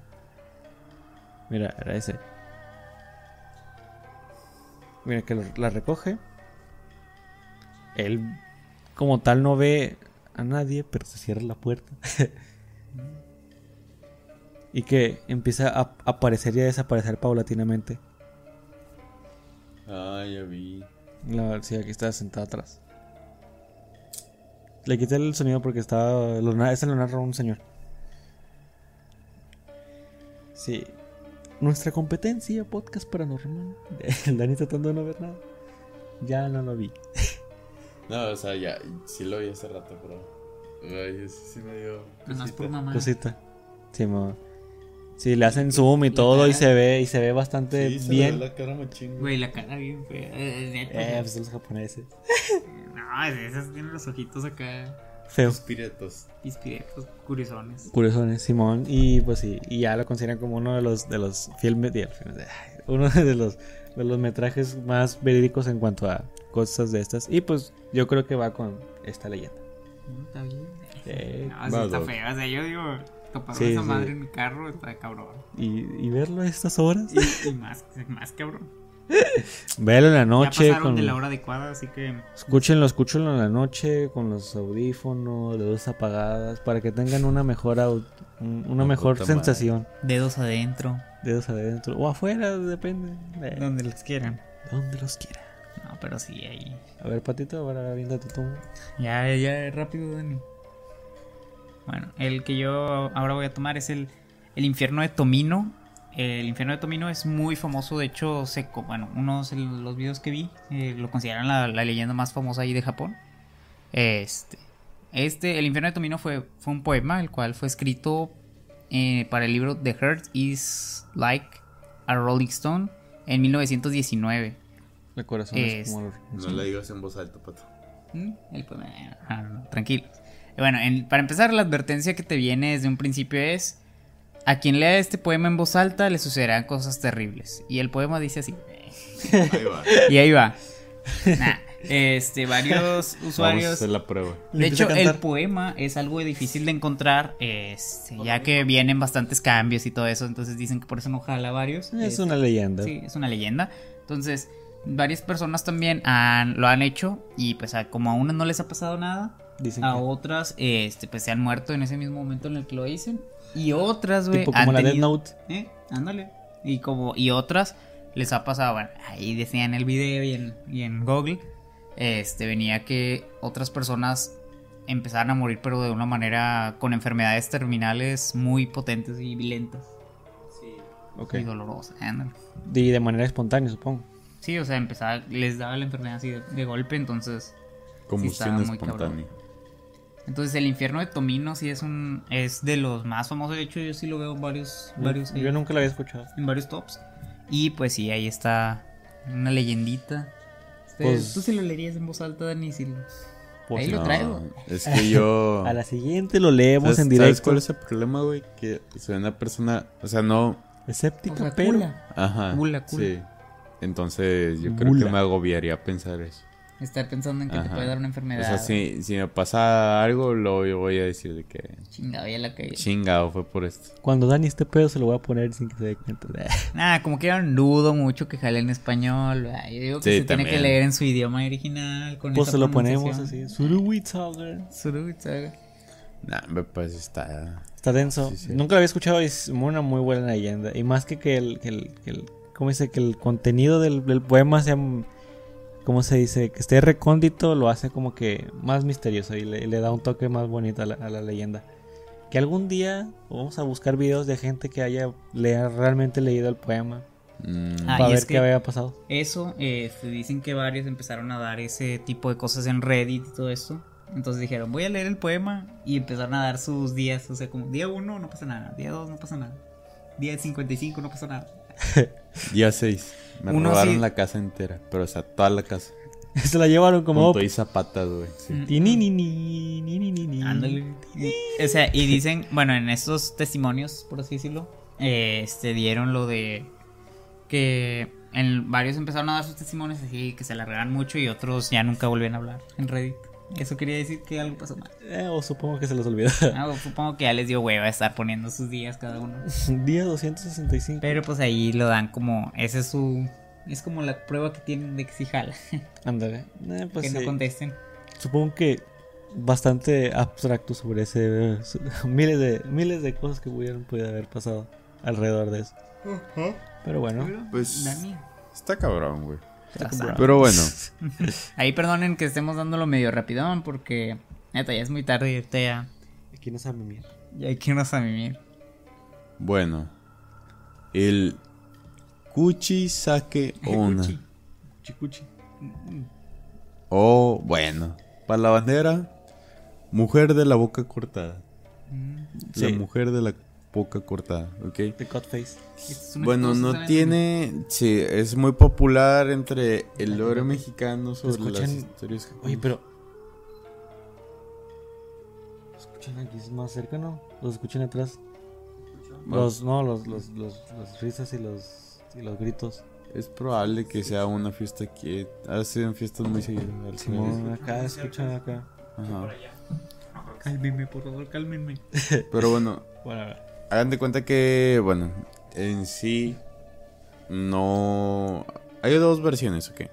Mira, era ese. Mira que la recoge. Él, como tal, no ve a nadie, pero se cierra la puerta. y que empieza a aparecer y a desaparecer paulatinamente. Ah, ya vi. La, sí, aquí está sentado atrás. Le quité el sonido porque estaba. Ese lo narra un señor. Sí. Nuestra competencia, podcast paranormal. El Dani tratando de no ver nada. Ya no lo vi. No, o sea, ya. Sí lo vi hace rato, pero. Ay, sí, sí me dio. Cosita. por mamá. Cosita. Sí, mamá. Sí, le hacen zoom y todo y se ve y se ve bastante sí, se bien. Ve la cara Güey, la cara bien fea. Eh, eh pues los japoneses. no, esos tienen los ojitos acá. Feos. Pispiretos. Pispiretos, curiosones. Curiosones, Simón. Y pues sí, y ya lo consideran como uno de los de los filmes, uno de los de los metrajes más verídicos en cuanto a cosas de estas. Y pues yo creo que va con esta leyenda. Está bien. Eh, no, así está feo. O sea, yo digo, topar esa madre en mi carro está cabrón. ¿Y, y verlo a estas horas? Y, más, más cabrón. Véalo en la noche. Ya con... de la hora adecuada, así que. Escúchenlo, escúchenlo en la noche con los audífonos, dedos apagadas, para que tengan una mejor, una mejor sensación. Dedos adentro. Dedos adentro. O afuera, depende. Donde los quieran. Donde los quieran. No, pero sí, ahí. A ver, patito, ahora viéndote tú. Ya, ya, rápido, Dani. Bueno, el que yo ahora voy a tomar es el, el infierno de Tomino el infierno de Tomino es muy famoso, de hecho, seco. Bueno, unos de los videos que vi eh, lo consideran la, leyenda más famosa ahí de Japón. Este, este, el infierno de Tomino fue, fue un poema, el cual fue escrito eh, para el libro The Heart is Like a Rolling Stone en 1919. El corazón es, como No le digas en voz alta, pato. ¿Mm? El poema, ah, tranquilo. Bueno, para empezar, la advertencia que te viene desde un principio es a quien lea este poema en voz alta le sucederán cosas terribles. Y el poema dice así. Ahí va. y ahí va. este, varios usuarios. Vamos a hacer la prueba. De hecho, el poema es algo difícil de encontrar, este, ya que vienen bastantes cambios y todo eso. Entonces dicen que por eso no jala varios. Es este, una leyenda. Sí, es una leyenda. Entonces, varias personas también han, lo han hecho. Y pues, como a unas no les ha pasado nada, Dicen a otras, este, pues se han muerto en ese mismo momento en el que lo dicen. Y otras, güey. Como la Death Note. ¿Eh? Ándale. Y como, y otras les ha pasado, bueno, ahí decían en el video y en, y en Google, este, venía que otras personas empezaban a morir, pero de una manera con enfermedades terminales muy potentes y lentas. Sí. Okay. Y dolorosas. Y de manera espontánea, supongo. Sí, o sea, empezaba, les daba la enfermedad así de, golpe, entonces. Combustión espontánea. Entonces el infierno de Tomino sí es un es de los más famosos. De hecho yo sí lo veo en varios varios. Yo nunca lo había escuchado. En varios tops. Y pues sí ahí está una leyendita. Pues, Tú sí lo leerías en voz alta, Dani. Si pues ahí lo traigo. Es que yo. A la siguiente lo leemos en directo. ¿Sabes cuál es el problema, güey? Que soy una persona, o sea, no. Escéptica, pero. Ajá. Sí. Entonces yo creo que me agobiaría pensar eso. Estar pensando en que te puede dar una enfermedad. O sea, si, si me pasa algo, lo voy a decir de que... Chingado, ya la caí. Chingado, fue por esto. Cuando Dani este pedo se lo voy a poner sin que se dé cuenta. Nada, como que un dudo mucho que jale en español. Yo digo que se tiene que leer en su idioma original. Con pues se lo ponemos así. Suruwitsaga. Suruwitsaga. Nah, pues está... Está denso. Nunca lo había escuchado y es una muy buena leyenda. Y más que que el... Que el, que el ¿Cómo dice? Que el contenido del, del poema sea ¿cómo se dice? Que esté recóndito lo hace como que más misterioso y le, da un toque más bonito a la, leyenda. Que algún día vamos a buscar videos de gente que haya realmente leído el poema. Mm. Ah, para ver qué había pasado. Eso, eh, dicen que varios empezaron a dar ese tipo de cosas en Reddit y todo eso. Entonces dijeron, voy a leer el poema y empezaron a dar sus días. O sea, como día 1 no pasa nada, día 2 no pasa nada, día 55 no pasa nada. día 6. Me robaron la casa entera, pero o sea, toda la casa. Se la llevaron como. Con y zapatas, güey. O sea, y dicen, bueno, en estos testimonios, por así decirlo, este dieron lo de que en varios empezaron a dar sus testimonios así que se alargaron mucho y otros ya nunca volvían a hablar en Reddit. Eso quería decir que algo pasó mal. Eh, o supongo que se los olvidó. Ah, supongo que ya les dio hueva estar poniendo sus días cada uno. Día 265. Pero pues ahí lo dan como. Ese es su. Es como la prueba que tienen de que sí jala. Ándale. Eh, pues que no contesten. Supongo que bastante abstracto sobre ese. miles de miles de cosas que pudieron puede haber pasado alrededor de eso. Pero bueno. Pues. Está cabrón, güey. Pero bueno. Ahí perdonen que estemos dándolo medio rapidón porque neta ya es muy tarde y ahorita ya. Aquí no sabe mimir. Ya aquí no sabe mimir. Bueno. El Kuchi Sake Ona. Kuchi Kuchi. O bueno, para la bandera, mujer de la boca cortada. Mm. La mujer de la poca cortada, ¿ok? The Cut Face. Bueno, no tiene. Sí, es muy popular entre el lore mexicano sobre las historias. Oye, pero. escuchan aquí más cerca, no? ¿Los escuchan atrás? Los, no, los, los, los, los risas y los, y los gritos. Es probable que sea una fiesta que hacen fiestas muy seguidas. Simón, acá escuchan acá. Ajá. Cálmenme, por favor, cálmenme. Pero bueno, hagan de cuenta que, bueno, en sí no... Hay dos versiones, ok.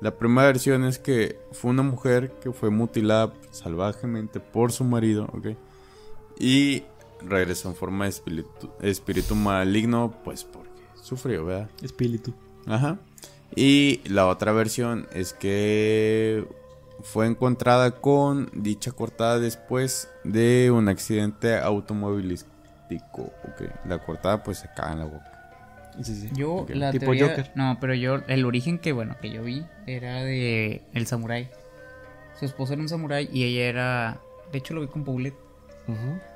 La primera versión es que fue una mujer que fue mutilada salvajemente por su marido, ok. Y regresó en forma de espíritu, espíritu maligno, pues porque sufrió, ¿verdad? Espíritu. Ajá. Y la otra versión es que fue encontrada con dicha cortada después de un accidente automovilístico. Ok, la cortada pues se cae en la boca. Yo la teoría, no, pero yo el origen que bueno que yo vi era de el samurái. Su esposo era un samurái y ella era, de hecho lo vi con Paulette.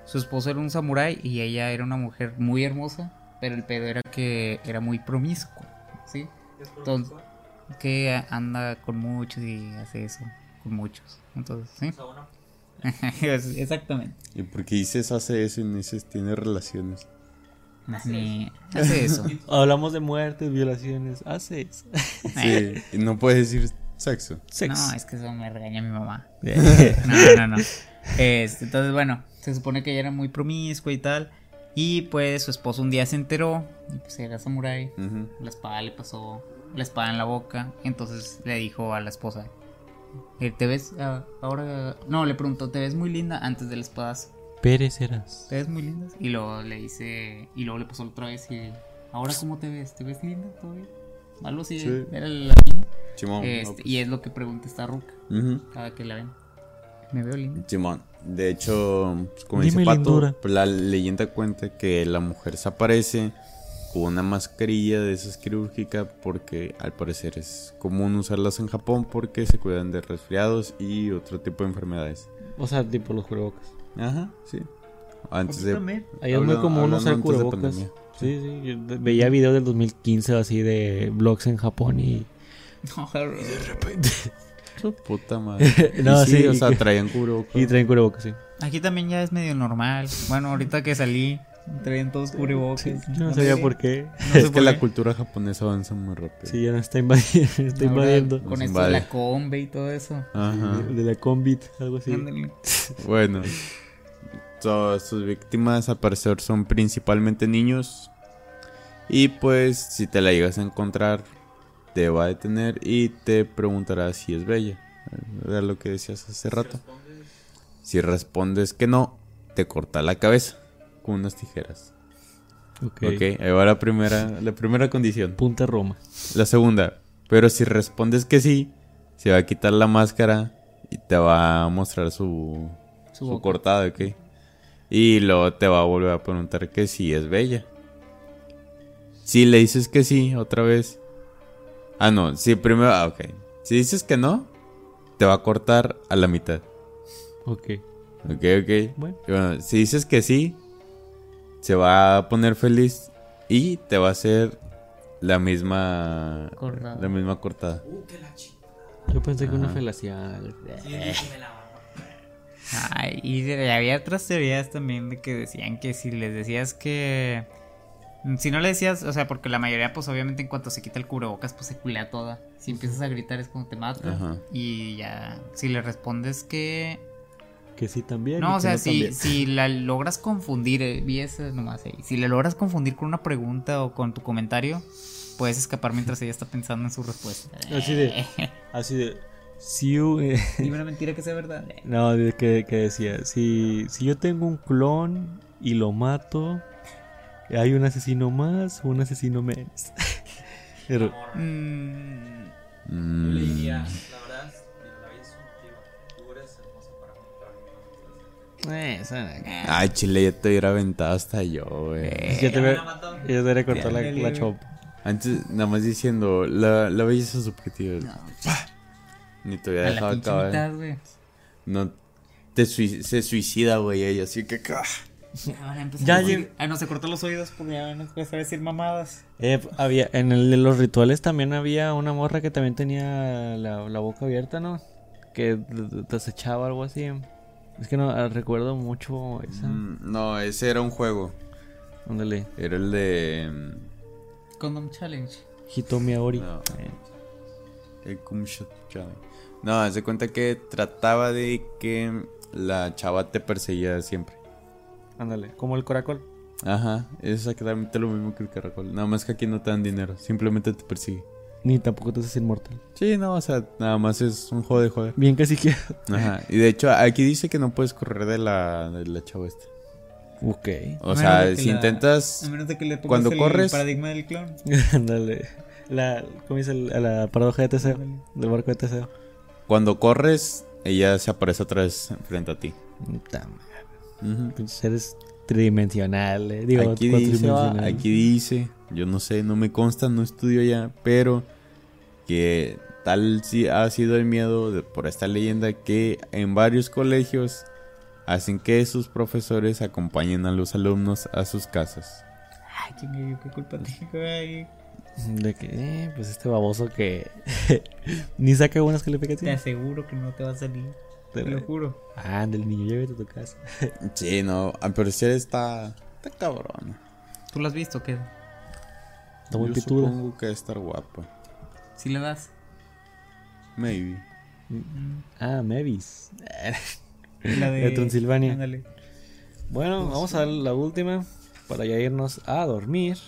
Su esposo era un samurái y ella era una mujer muy hermosa, pero el pedo era que era muy promiscuo, ¿sí? Entonces, que anda con muchos y hace eso con muchos. Entonces, ¿sí? Exactamente. ¿Y por qué dices hace eso y no dices tiene relaciones? Ni hace eso. Hablamos de muertes, violaciones, hace eso. Sí, y no puedes decir sexo. No, es que eso me regaña mi mamá. no, no, no. Este, entonces, bueno, se supone que ella era muy promiscua y tal. Y pues su esposo un día se enteró, y pues era samurái, la espada le pasó la espada en la boca, entonces le dijo a la esposa, ¿te ves ah, ahora? No, le preguntó, ¿te ves muy linda antes del espadazo? Perecerás. ¿Te ves muy linda? Y luego le dice, y luego le pasó otra vez y, ¿ahora cómo te ves? ¿Te ves linda todavía? Algo así, sí. era la niña. Este, pues. Y es lo que pregunta esta ruca cada que la ven. Me veo linda. Simón. De hecho, pues, como dice Pato, pues, la leyenda cuenta que la mujer se aparece con una mascarilla de esas quirúrgica porque al parecer es común usarlas en Japón porque se cuidan de resfriados y otro tipo de enfermedades. O sea, tipo los cubrebocas. Ajá, sí. Antes de, Ahí es muy común usar cubrebocas. Sí, sí. Yo veía videos del 2015 así de vlogs en Japón y... y de repente... Puta madre. no, sí, o sea, traían cubrebocas. Y traen cubrebocas, sí. Aquí también ya es medio normal. Bueno, ahorita que salí, traen todos cubrebocas. yo no, sabía por qué. es que la cultura japonesa avanza muy rápido. Sí, ya no está invadiendo. Está invadiendo. Con esto de la combi y todo eso. Ajá. De, la combi, algo así. bueno. Todas sus víctimas al parecer son principalmente niños. Y pues si te la llegas a encontrar, te va a detener y te preguntará si es bella. Era lo que decías hace rato. Si respondes que no, te corta la cabeza con unas tijeras. Ok. Ok, ahí va la primera, la primera condición. Punta Roma. La segunda, pero si respondes que sí, se va a quitar la máscara y te va a mostrar su, su, cortada, ok. Y luego te va a volver a preguntar que sí es bella. Si le dices que sí, otra vez, Ah, no, sí, primero, ah, ok. Si dices que no, te va a cortar a la mitad. Ok. Ok, ok. Bueno. si dices que sí, se va a poner feliz y te va a hacer la misma cortada. La misma cortada. Uh, qué la Yo pensé que una felación. Ay, y había otras teorías también de que decían que si les decías que si no le decías, o sea, porque la mayoría, pues obviamente en cuanto se quita el cubrebocas, pues se culea toda. Si empiezas a gritar es como te mata. Y ya, si le respondes que... Que sí también. No, o sea, si, si la logras confundir, eh, vi eso nomás ahí. Si la logras confundir con una pregunta o con tu comentario, puedes escapar mientras ella está pensando en su respuesta. Así de... así de... Si you, eh, Dime una mentira que sea verdad. No, que, que decía, si, si yo tengo un clon y lo mato hay un asesino más o un asesino menos. Pero. Mm. Yo le diría, Ay, chile, ya te hubiera aventado hasta yo, güey. Eh, yo te hubiera cortado la, la chop. Antes, nada más diciendo, la, la belleza subjetiva. No, Ni te hubiera dejado acabar. No, te se suicida, güey, ella, así que. Ya a no se cortó los oídos porque ya no puede decir mamadas. Eh, había, en el de los rituales también había una morra que también tenía la, boca abierta, ¿no? Que desechaba algo así. Es que no ah, recuerdo mucho esa. Mm, no, ese era un juego. Ándale. Era el de. Mm, Condom Challenge. Hitomi Aori. No. Eh. El Challenge. No, se cuenta que trataba de que la chava te perseguía siempre. Ándale, como el caracol. Ajá, es exactamente lo mismo que el caracol. Nada más que aquí no te dan dinero, simplemente te persigue. Ni tampoco te haces inmortal. Sí, no, o sea, nada más es un juego de joder. Bien sí que. Ajá, y de hecho aquí dice que no puedes correr de la, de la chava esta. Ok. O sea, si intentas. A menos de que le pongas Cuando el corres- paradigma del clon. Ándale. La, ¿Cómo dice el- la paradoja de Teseo? Del barco de Teseo. Cuando corres, ella se aparece otra vez frente a ti. Puta madre, Ujú. pinches seres tridimensionales. Digo, aquí dice, aquí dice, yo no sé, no me consta, no estudio ya, pero que tal si ha sido el miedo de- por esta leyenda que en varios colegios hacen que sus profesores acompañen a los alumnos a sus casas. Ay, chingue, yo qué culpa tengo ahí. De que, eh, pues este baboso que ni saca buenas Te calificaciones. aseguro que no te va a salir. Te lo juro. Ah, del niño, llévate a tu casa. Sí, no, ah, pero si está, está cabrón. ¿Tú lo has visto o qué? Está muy Yo pituda. supongo que estar guapa. ¿Sí le das? Maybe. Ah, Mavis. La De Transilvania. Ándale. Bueno, vamos a la última para ya irnos a dormir.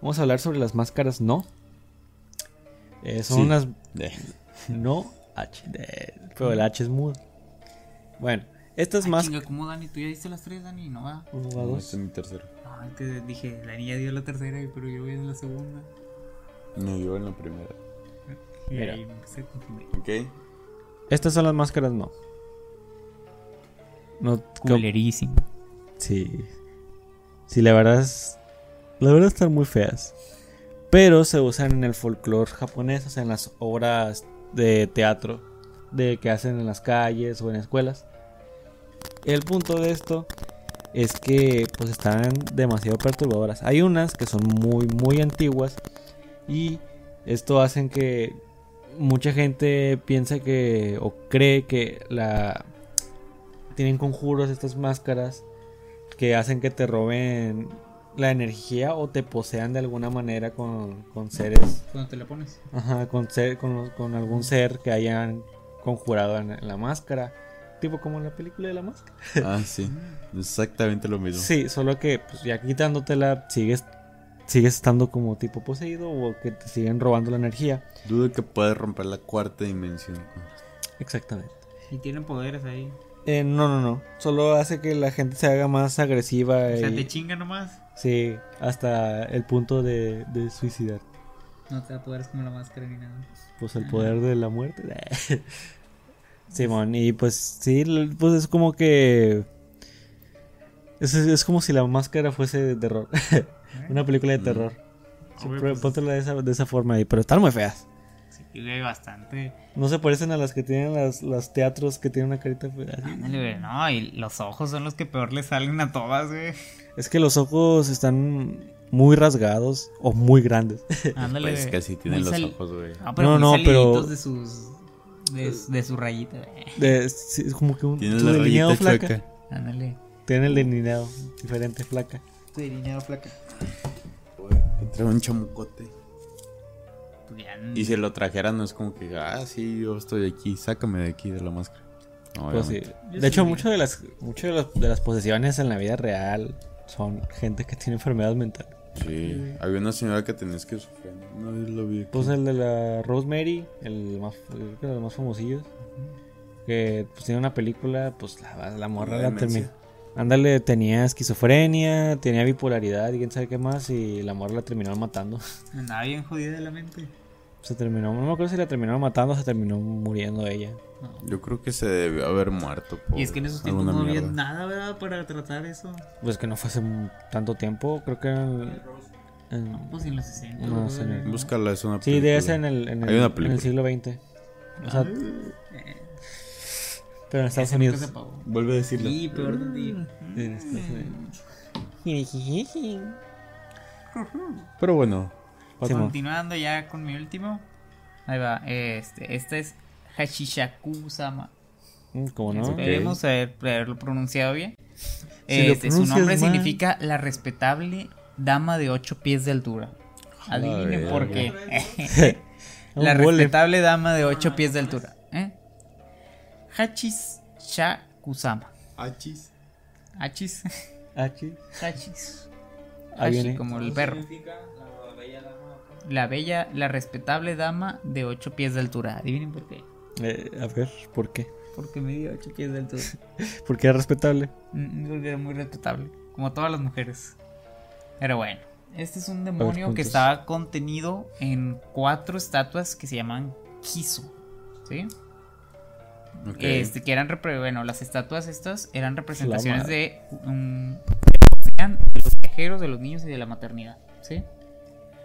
Vamos a hablar sobre las máscaras no. Eh, son Sí. unas De- no H. de- pero el H es mudo. Bueno, estas Ay, máscaras. ¿cómo Dani? ¿Tú ya diste las tres, Dani? No va. Uno va no, dos. este es mi tercero. No, que dije, la niña dio la tercera, pero yo voy en la segunda. No, yo en la primera. Y Mira. ahí confundir. ¿Ok? Estas son las máscaras no. No. Culerísimo. Sí. Sí, la verdad es. La verdad están muy feas. Pero se usan en el folclore japonés, o sea, en las obras de teatro de que hacen en las calles o en escuelas. El punto de esto es que pues están demasiado perturbadoras. Hay unas que son muy muy antiguas y esto hacen que mucha gente piensa que o cree que la tienen conjuros estas máscaras que hacen que te roben la energía o te posean de alguna manera con, con seres, Cuando te la pones. ajá, con, ser, con, con algún ser que hayan conjurado en, en la máscara. Tipo como en la película de la máscara. Ah, sí. Exactamente lo mismo. Sí, solo que pues, ya quitándotela sigues, sigues estando como tipo poseído o que te siguen robando la energía. Dudo que puedes romper la cuarta dimensión. Exactamente. Y tienen poderes ahí. Eh, no, no, no. Solo hace que la gente se haga más agresiva. O sea, y- te chinga nomás. Sí, hasta el punto de, de suicidar. No te da poderes como la máscara ni nada. Pues el poder de la muerte. Simón, y pues sí, pues es como que. Es, es como si la máscara fuese de terror. Una película de terror. Sí, Obvio, pues, póntela de esa, de esa forma ahí, pero están muy feas. Sí, güey, bastante. No se parecen a las que tienen las, los teatros que tienen una carita fea. Ándale, güey. No, y los ojos son los que peor le salen a todas, güey. Es que los ojos están muy rasgados o muy grandes. Ándale, Pues así tienen Muy los ojos, güey. Ah, pero No, no, no, pero- de sus. De, de su rayita, güey. De- sí, es como que un Tienen su la delineado flaca. Ándale. Tienen el delineado diferente, flaca. Tu delineado flaca. Trae un chamucote. Pues Y si lo trajeran, no es como que, ah, sí, yo estoy aquí, sácame de aquí de la máscara. Pues sí. De hecho, muchas de las, muchas de las, de las posesiones en la vida real son gente que tiene enfermedad mental. Sí. Había una señora que tenía esquizofrenia. No lo vi. aquí. Pues el de la Rosemary, el más, creo que de los más famosillos, que pues tiene una película, pues la, la morra La la. Ándale, tenía esquizofrenia, tenía bipolaridad y quién sabe qué más, y la morra la terminaron matando. Andaba bien jodida de la mente. Se terminó, no me acuerdo si la terminaron matando o se terminó muriendo ella. No. Yo creo que se debió haber muerto. por Y es que en esos tiempos no había mierda. nada, ¿verdad? Para tratar eso. Pues que no fue hace tanto tiempo, creo que en- en- No, pues en los 60. No. Búscala, es una Sí, película. ser en el, en el, Hay una en el siglo XX. O sea, Eh, pero en Estados Unidos. se. Vuelve a decirlo. Sí, peor de ti. En Estados Unidos. Pero bueno. Continuando ya con mi último. Ahí va. Este, este es Hashishaku-sama. Mm, ¿Cómo no? Esperemos haber- haberlo pronunciado bien. Si Este, su nombre mal. significa la respetable dama de 8 pies de altura. Adivinen por qué. La respetable dama de 8 pies de altura. ¿Eh? Kusama. Achis. Achis. Achis. Achis. Ahí viene. como el perro. La bella, la respetable dama de 8 pies de altura. Adivinen por qué. Eh, a ver, ¿por qué? Porque medía 8 pies de altura. Porque era respetable. Mm, Porque era muy respetable. Como todas las mujeres. Pero bueno. Este es un demonio que estaba contenido en cuatro estatuas que se llaman Kiso. ¿Sí? Ok. Este, que eran, bueno, las estatuas estas eran representaciones de, um, los viajeros, de los niños y de la maternidad, ¿sí?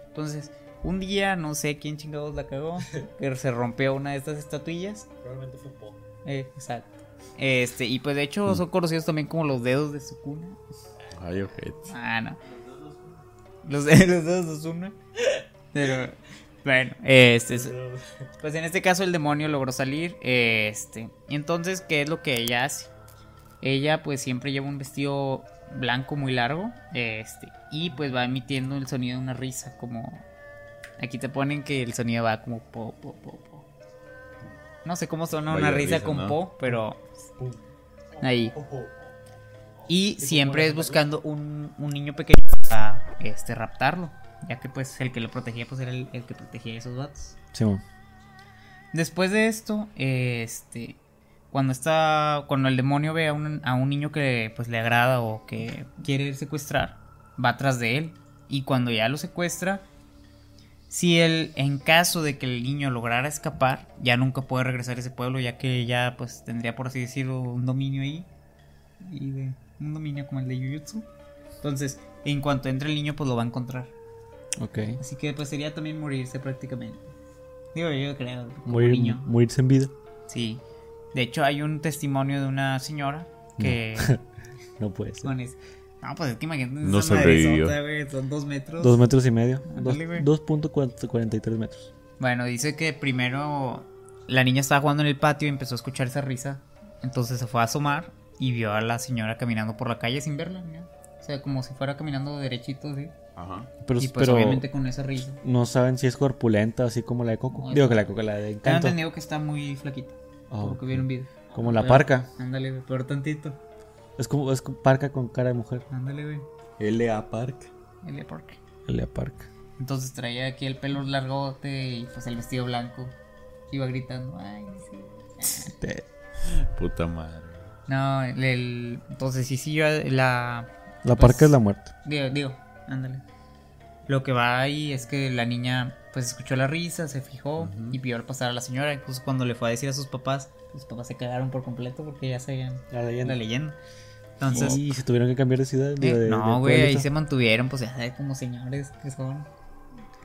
Entonces, un día, no sé quién chingados la cagó, que se rompió una de estas estatuillas. Probablemente fue Po. Eh, exacto. Este, y pues de hecho son conocidos también como los dedos de Sukuna. Ay, ojete. Ah, no. Los, de- los dedos de Sukuna. Pero, bueno, este, es- pues en este caso el demonio logró salir. Este, entonces, ¿qué es lo que ella hace? Ella pues siempre lleva un vestido blanco muy largo. Este, y pues va emitiendo el sonido de una risa, como... Aquí te ponen que el sonido va como po, po, po, po. No sé cómo suena una risa, risa, con ¿no? po, pero... Ahí. Y siempre es buscando un, un niño pequeño para este, raptarlo. Ya que pues el que lo protegía pues era el, el que protegía a esos vatos. Simón. Después de esto, este, cuando está, cuando el demonio ve a un, a un niño que pues le agrada o que quiere secuestrar, va atrás de él y cuando ya lo secuestra, si él, en caso de que el niño lograra escapar, ya nunca puede regresar a ese pueblo, ya que ya pues tendría por así decirlo un dominio ahí y de un dominio como el de Jujutsu. Entonces, en cuanto entre el niño, pues lo va a encontrar. Ok. Así que pues sería también morirse prácticamente. Digo, yo creo. como Morir, niño. morirse en vida. Sí. De hecho, hay un testimonio de una señora que. No puede ser. es- No, pues es que imagínate. No sobrevivió. Son dos metros. Dos metros y medio. Dos- Ándale, güey. 2.43 metros. Bueno, dice que primero la niña estaba jugando en el patio y empezó a escuchar esa risa. Entonces se fue a asomar y vio a la señora caminando por la calle sin verla. ¿no? O sea, como si fuera caminando derechito, así. Ajá. Pero, y pues pero obviamente con esa risa. no saben si es corpulenta, así como la de Coco. No, Digo que la de Coco, la de Tengo Encanto. entendido que está muy flaquita. Oh, Por lo que vieron video. Como la Pero- parca. Ándale, güey, peor tantito. Es como es como parca con cara de mujer. Ándale, güey. L.A. Park. Elia Park. La parca. Entonces traía aquí el pelo largote y pues el vestido blanco. Iba gritando, ay, sí. Puta madre. No, el, el- entonces sí, sí, yo la... La Pues- parca es la muerte. Digo, digo, ándale. Lo que va ahí es que la niña pues escuchó la risa, se fijó y vio pasar a la señora. Incluso cuando le fue a decir a sus papás, sus papás se cagaron por completo porque ya sabían La leyenda. la leyenda. Entonces, y se tuvieron que cambiar de ciudad. eh, de- de no, güey, ahí se mantuvieron, pues ya sabes, como señores que son.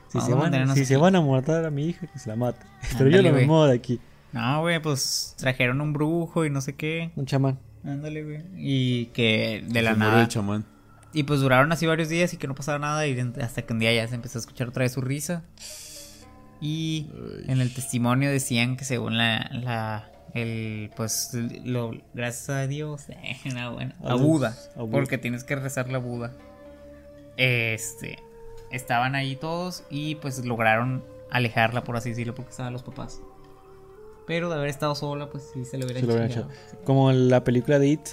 Si, se van, si se van a matar a mi hija, que se la mate. Pero yo lo güey. muevo de aquí. No, güey, pues trajeron un brujo y no sé qué. Un chamán. Ándale, güey. Y que de la Se nada. el chamán. Y pues duraron así varios días y que no pasaba nada. Y hasta que un día ya se empezó a escuchar otra vez su risa. Y en el testimonio decían que según la. la el, pues, lo, gracias a Dios, eh, no, bueno, a Buda, a Buda. porque tienes que rezar la Buda. Este, estaban ahí todos y pues lograron alejarla, por así decirlo, porque estaban los papás. Pero de haber estado sola, pues sí se hubiera lo echado. sí. Como en la película de It,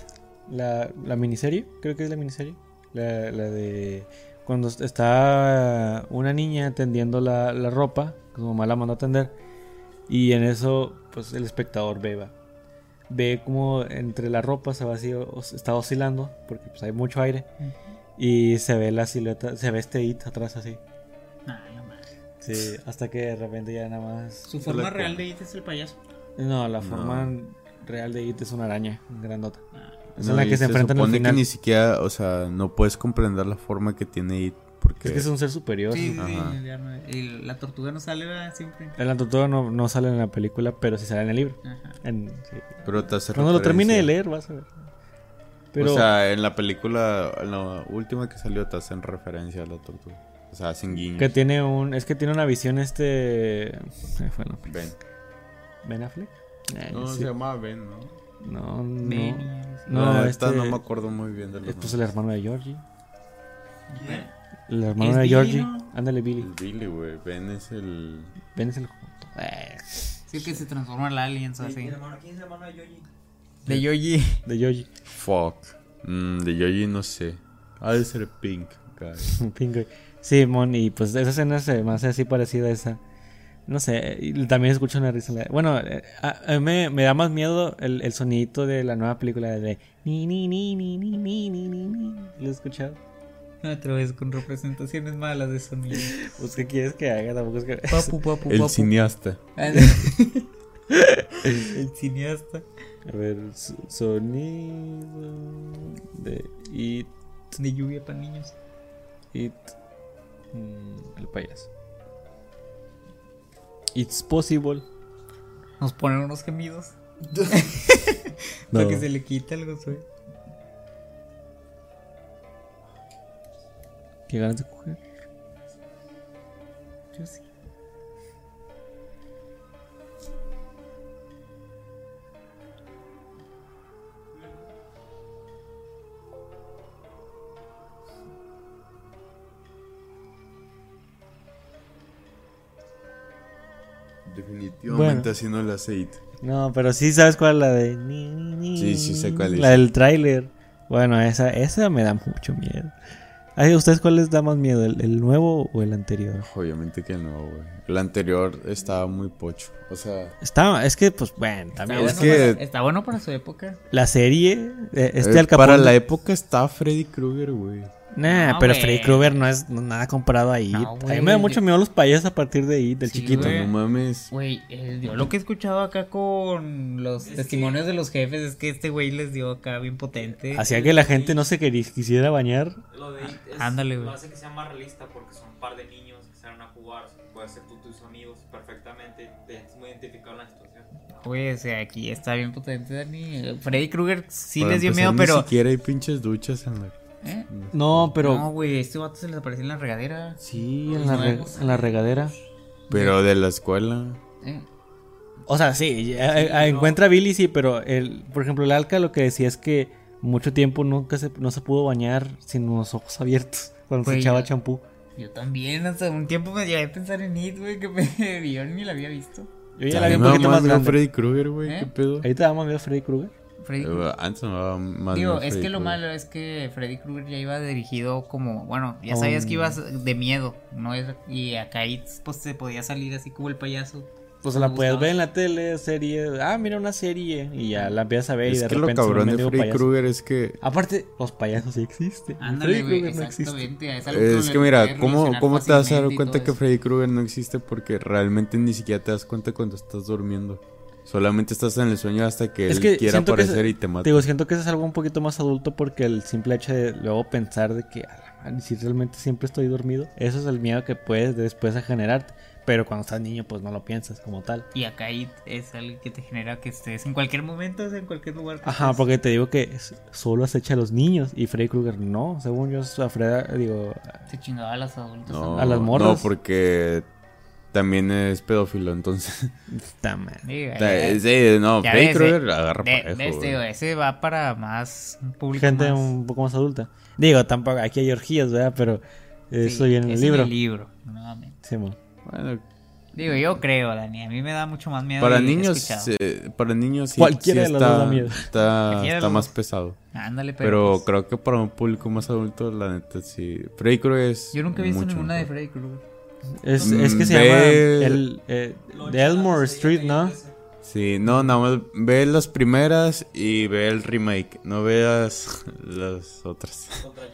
la, la miniserie, creo que es la miniserie. La, la de cuando está una niña tendiendo la, la ropa, que su mamá la mandó a tender, y en eso, pues el espectador ve, va. Ve como entre la ropa se va así, está oscilando, porque pues hay mucho aire, y se ve la silueta, se ve este It atrás así. No mames. Sí, hasta que de repente ya nada más. Su forma real de It es el payaso. No, la No. forma real de It es una araña grandota. Ah, Es No, en la que se enfrentan al supone final. que ni siquiera, o sea, no puedes comprender la forma que tiene It. Porque Es que es un ser superior. Sí, sí, Ajá. sí, no- y la tortuga no sale ¿verdad? siempre. El tortuga no, no sale en la película, pero sí sale en el libro. Ajá. En- sí. Pero te hace Cuando lo termine de leer, vas a ver. Pero O sea, en la película, en la última que salió, te hacen referencia a la tortuga. O sea, hacen guiños. que tiene un. Es que tiene una visión este. se nombre. Ben. ¿Ben Affleck? Eh, No, sí. se llamaba Ben, ¿no? No, no. No, No, este- no me acuerdo muy bien de los Es pues nombres. el hermano de Georgie. El hermano ¿Es de Billy, Georgie. no? Ándale, Billy. El Billy, güey. Ben es el. Ben es el. Eh, Sí, que se transforma en aliens o así. ¿Quién es hermano de Yoji? De Yoji. De Yoji. Fuck. Mm, de Yoji no sé. Ha de ser Pink, guy. Pink, güey. Sí, Mon, y pues esa escena se me hace así parecida a esa. No sé, y también escucho una risa. Bueno, eh, a, a mí me, me da más miedo el, el sonidito de la nueva película de ni ni ni ni ni ni ni ni ni. ¿Lo has escuchado? Otra vez con representaciones malas de sonido. Pues qué quieres que haga, tampoco es que Papu, papu, El papu. cineasta. El cineasta. A ver, so- sonido de It De lluvia para niños. It mm, el payaso. It's possible. Nos ponen unos gemidos. No. Para que se le quite algo, soy. Qué ganas de coger. Yo sí. Definitivamente Bueno. así no el aceite. No, pero sí sabes cuál es la de. ni, ni, ni, Sí, sí sé cuál es. La del tráiler. Bueno, esa, esa me da mucho miedo. Ay, ¿Ustedes cuál les da más miedo? ¿El, el nuevo o el anterior? Obviamente que no, güey. El anterior estaba muy pocho. O sea, Está, es que, pues, bueno, Está también. Es bueno, que- para, está bueno para su época. La serie, eh, este eh, Al Capone. para la época estaba Freddy Krueger, güey. Nah, No, pero. Freddy Krueger no es nada comparado a It. No, a mí me da mucho miedo los payasos a partir de It, del Sí, chiquito. güey. No mames. Güey, eh, yo lo que he escuchado acá con los testimonios de los jefes es que este güey les dio acá bien potente. Hacía que la gente no se quisiera bañar. Lo de It es, Ándale, güey. lo hace que sea más realista porque son un par de niños que salen a jugar. Puedes ser tú tus amigos perfectamente. Te muy identificado en la situación. Güey, o sea, aquí está bien potente, Dani. Freddy Krueger sí Para les dio empezar, miedo, pero. Ni siquiera hay pinches duchas en la. ¿Eh? No, pero. No, güey, este vato se les apareció en la regadera. Sí, en la, re- en la regadera. Pero de la escuela. ¿Eh? O sea, sí, ya, eh, encuentra a Billy, sí, pero el, por ejemplo, el Alca lo que decía es que mucho tiempo nunca se, no se pudo bañar sin los ojos abiertos cuando se echaba champú. Yo también, hasta un tiempo me llegué a pensar en It, güey, que me, yo ni la había visto. Yo ya A la vi un da poquito más grande. Freddy Krueger, güey. ¿Eh? ¿Qué pedo? Ahí te daba miedo Freddy Krueger. Freddy Eh, Antes me daba más Digo, es Freddy que lo Krueger. malo es que Freddy Krueger ya iba dirigido como, bueno, ya sabías que ibas de miedo, ¿no? Es- Y acá It, pues se podía salir así como el payaso. Pues la puedes ver en la tele, serie. Ah, mira una serie. Y ya la empiezas a ver y Es de que lo repente. se cabrón de Freddy. Krueger es que. Aparte, los payasos sí existen. Ándale, Freddy güey, Krueger no existe. exactamente. Es, algo Es le que mira, ¿cómo, cómo te vas a dar fácilmente y cuenta que. Freddy Krueger no existe? Porque realmente ni siquiera te das cuenta cuando estás durmiendo. Solamente estás en el sueño hasta que Es él que quiera siento que aparecer es- y te mata. Digo, siento que eso es algo un poquito más adulto porque el simple hecho de luego pensar de que, "A la madre, si realmente siempre estoy dormido, eso es el miedo que puedes después a generarte. Pero cuando estás niño, pues no lo piensas como tal. Y acá It es algo que te genera que estés en cualquier momento, en cualquier lugar. que Ajá, estés. porque te digo que solo acecha a los niños y Freddy Krueger no. Según yo, a Fred, digo, Se chingaba a los adultos. No, a las morras. No, porque también es pedófilo, entonces. está mal. Sí, no, Freddy Krueger eh, agarra de- parejo, de este, ese va para más público Gente más- un poco más adulta. Digo, tampoco, aquí hay orgías, ¿verdad? Pero eso Sí, viene en el es libro. En el libro, nuevamente. Sí, mo. Bueno, Digo, yo creo, Dani. A mí me da mucho más miedo. para niños, eh, para niños sí, Cualquiera sí de las dos está, da miedo. está, de está los más pesado. Ándale, pero. Pero pues, creo que para un público más adulto, la neta, sí. Freddy Krueger es. yo nunca he visto ninguna de mejor. Freddy Krueger. Es, Mm, es que se ve- llama el, eh, de Elmore Street, ¿no? Sí, no, nada más ve las primeras y ve el remake. No veas las otras.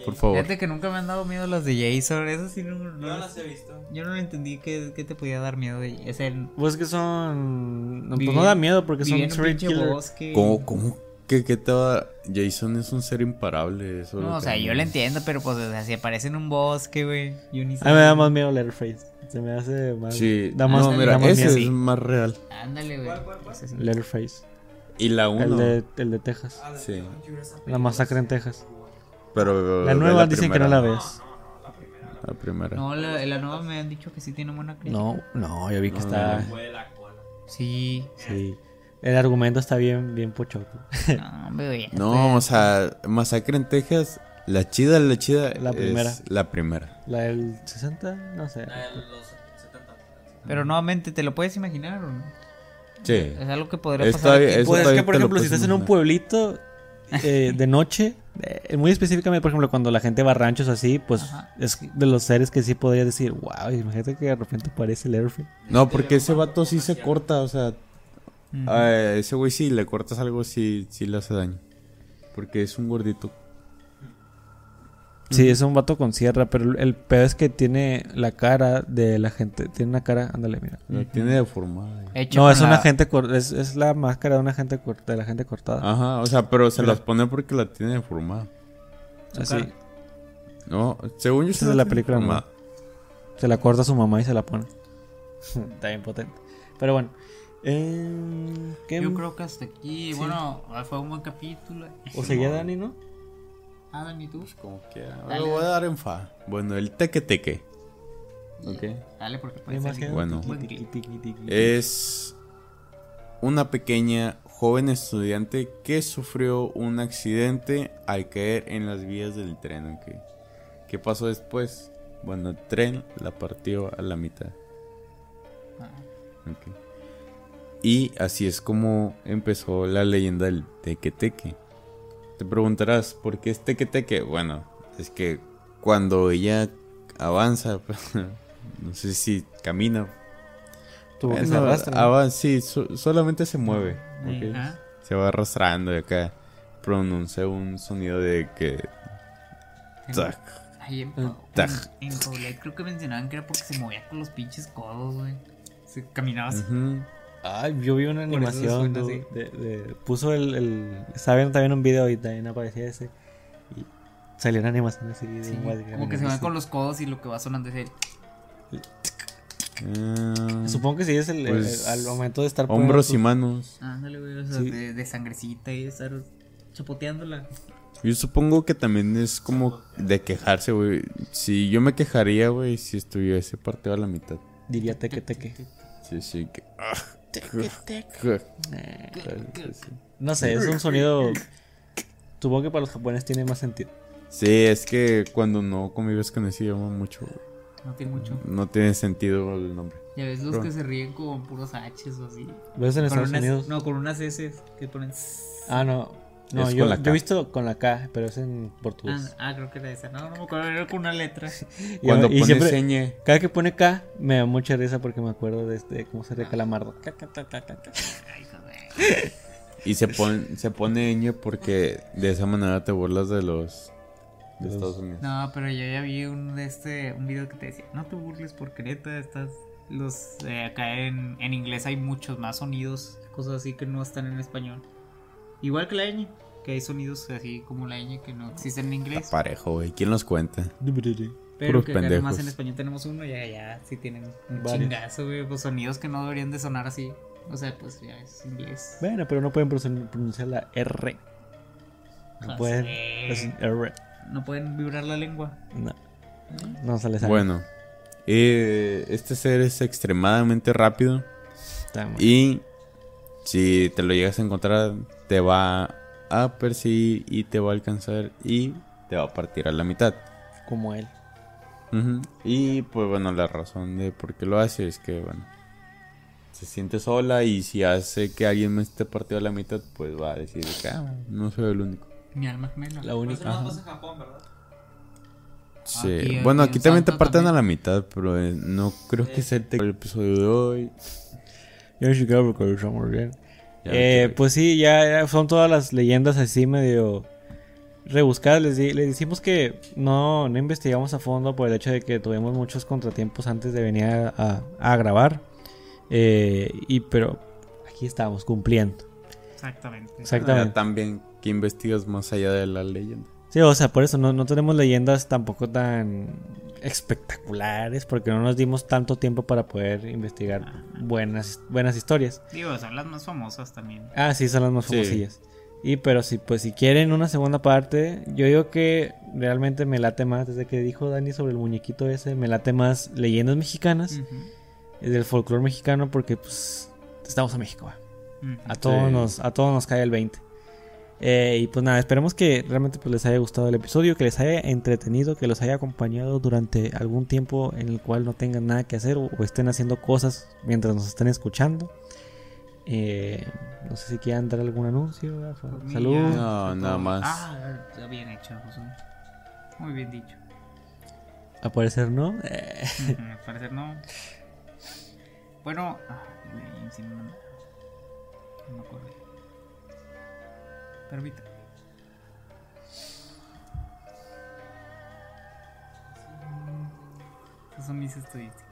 Por favor. Fíjate que nunca me han dado miedo las de Jason. Eso sí, no, no- Yo las he visto. yo no lo entendí. ¿Qué, qué te podía dar miedo? De, es el. Pues que son. no, Pues no da miedo porque son un bosque. ¿Cómo, cómo? ¿Qué, qué te va? Jason es un ser imparable. Eso es No, o que sea, yo lo entiendo, pero pues, o sea, si aparece en un bosque, güey. Yo ni A mí me da más miedo Letterface. Se me hace más. Sí, Da más, no, da mira, más ese miedo. es más real. Ándale, güey. Ese sí. Letterface. Y la El uno. de, el de Texas. Sí. La masacre en Texas. Pero. La nueva dicen que no la ves. La primera. No, la, la nueva me han dicho que sí tiene buena crítica. No, no, yo vi que No. está. La. Sí. Sí. El argumento está bien, bien pochoco. No, hombre, güey. No, o sea, Masacre en Texas. La chida, la chida. La es primera. La primera. La del 60, no sé. La de los 70. Pero nuevamente, ¿te lo puedes imaginar o no? Sí. Es algo que podría Está pasar. bien, aquí. Pues es todavía que, por ejemplo, si estás en un pueblito eh, de noche, eh, muy específicamente, por ejemplo, cuando la gente va a ranchos así, pues Ajá. es de los seres que sí podría decir, wow, imagínate que de repente aparece el Airfield. No, porque ese vato sí se corta, o sea, A ese güey sí le cortas algo, sí, sí le hace daño. Porque es un gordito. Sí, es un vato con sierra, pero el peor es que tiene la cara de la gente. Tiene una cara, ándale, mira. La tiene deformada. Hecho No, es una gente es, es la máscara de una gente de la gente cortada. Ajá, o sea, pero se Mira. las pone porque la tiene deformada. Así. cara. No, según yo Esa se es la la película, deformada. Se la corta su mamá y se la pone. Está bien potente. Pero bueno. Eh, ¿qué? Yo creo que hasta aquí, bueno, fue un buen capítulo. O seguía Dani, ¿no? Ah, Dani, tú. Como quiera. Dale, Lo voy a dar en fa. Bueno, el teque teque. Ok. Dale, porque ser. Bueno. tiqui, tiqui. Es una pequeña joven estudiante que sufrió un accidente al caer en las vías del tren. ok. ¿Qué pasó después? Bueno, el tren la partió a la mitad. Ah, ok. Y así es como empezó la leyenda del teque teque. Te preguntarás, ¿por qué es teque teque? Bueno, es que cuando ella avanza, no sé si camina, Tuvo que bueno, se arrastra, ¿no? avan- sí, so- solamente se mueve. Se va arrastrando y acá pronuncia un sonido de que. Tac. Ay, en, Ah. En, en creo que mencionaban que era porque se movía con los pinches codos, güey. Se caminaba así. Ay, yo vi una animación. de, de- puso el, el. Estaba viendo también un video y también aparecía ese. Y salió una animación así. de Sí, un como que se va así. con los codos y lo que va sonando es el. Ah, Supongo que sí es el, Pues, el- al momento de estar. hombros y manos. Ándale, güey, o sea, Sí. de, de sangrecita y de estar chapoteándola. Yo supongo que también es como de quejarse, güey. Si yo me quejaría, güey, si estuviese partido a la mitad. Diría teque teque. Sí, sí, que. ah, No sé, es un sonido. Supongo que para los japoneses tiene más sentido. Sí, es que cuando no convives con ese idioma mucho, No tiene mucho. no tiene sentido el nombre. Ya ves los Pero- que se ríen con puros H's o así. ¿Lo ves en Estados unas, Unidos? No, con unas S que ponen. Ah, no. No, Es yo, con la yo he visto con la K, pero es en portugués. Ah, ah, creo que era esa. No, no me acuerdo, era con una letra. Y- Cuando y pones siempre- señe. Cada que pone K, me da mucha risa porque me acuerdo de este, cómo se ríe Calamardo. Y se pone, se pone ñ porque de esa manera te burlas de los de Estados Unidos. No, pero yo ya vi un, de este, un video que te decía, no te burles porque neta estás... Los, eh, acá en, en inglés hay muchos más sonidos, cosas así que no están en español. Igual que la ñ, que hay sonidos así como la ñ que no existen en inglés. Parejo, güey. ¿Quién los cuenta? Pero puros que acá pendejos. nomás en español tenemos uno y ya, ya, sí tienen un Varios. chingazo, güey. Pues sonidos que no deberían de sonar así. O sea, pues ya es inglés. Bueno, pero no pueden pronun- pronunciar la R. No No pueden. Es R. No pueden vibrar la lengua. No. No se les sale. Bueno, eh, este ser es extremadamente rápido Está y si te lo llegas a encontrar te va a perseguir y te va a alcanzar y te va a partir a la mitad. Como él. Y pues bueno, la razón de por qué lo hace es que bueno, se siente sola y si hace que alguien me esté partido a la mitad, pues va a decir que ah, no soy el único. Mi alma gemela. La Pero eso única. no pasa en Japón, ¿verdad? Sí. Aquí, bueno, aquí también te parten también. a la mitad, pero eh, no creo que sea el, episodio de hoy. Yo sí creo que lo estamos bien. Eh, pues sí, ya, ya son todas las leyendas así medio rebuscadas. Les, di- les decimos que no, no investigamos a fondo por el hecho de que tuvimos muchos contratiempos antes de venir a, a- a grabar. Eh, y pero aquí estamos cumpliendo. Exactamente. Exactamente. Ah, también que investigas más allá de la leyenda. Sí, o sea, por eso no, no tenemos leyendas tampoco tan espectaculares porque no nos dimos tanto tiempo para poder investigar buenas, buenas historias. Digo, son las más famosas también. Ah, sí, son las más Sí. famosillas. Y pero si pues si quieren una segunda parte, yo digo que realmente me late más, desde que dijo Dani sobre el muñequito ese, me late más leyendas mexicanas, Ujú, eh, del folclore mexicano, porque pues estamos a México, a todos Sí. nos, a todos nos cae el 20. Eh, y pues nada, esperemos que realmente pues, les haya gustado el episodio, que les haya entretenido, que los haya acompañado durante algún tiempo en el cual no tengan nada que hacer o, o estén haciendo cosas mientras nos estén escuchando. Eh, no sé si quieran dar algún anuncio. Saludos. No, nada más. Ah, está bien hecho, José. Muy bien dicho. A parecer no. A parecer no. Bueno, ah, me- me- no me acuerdo. Permítame. Esas son mis estadísticas.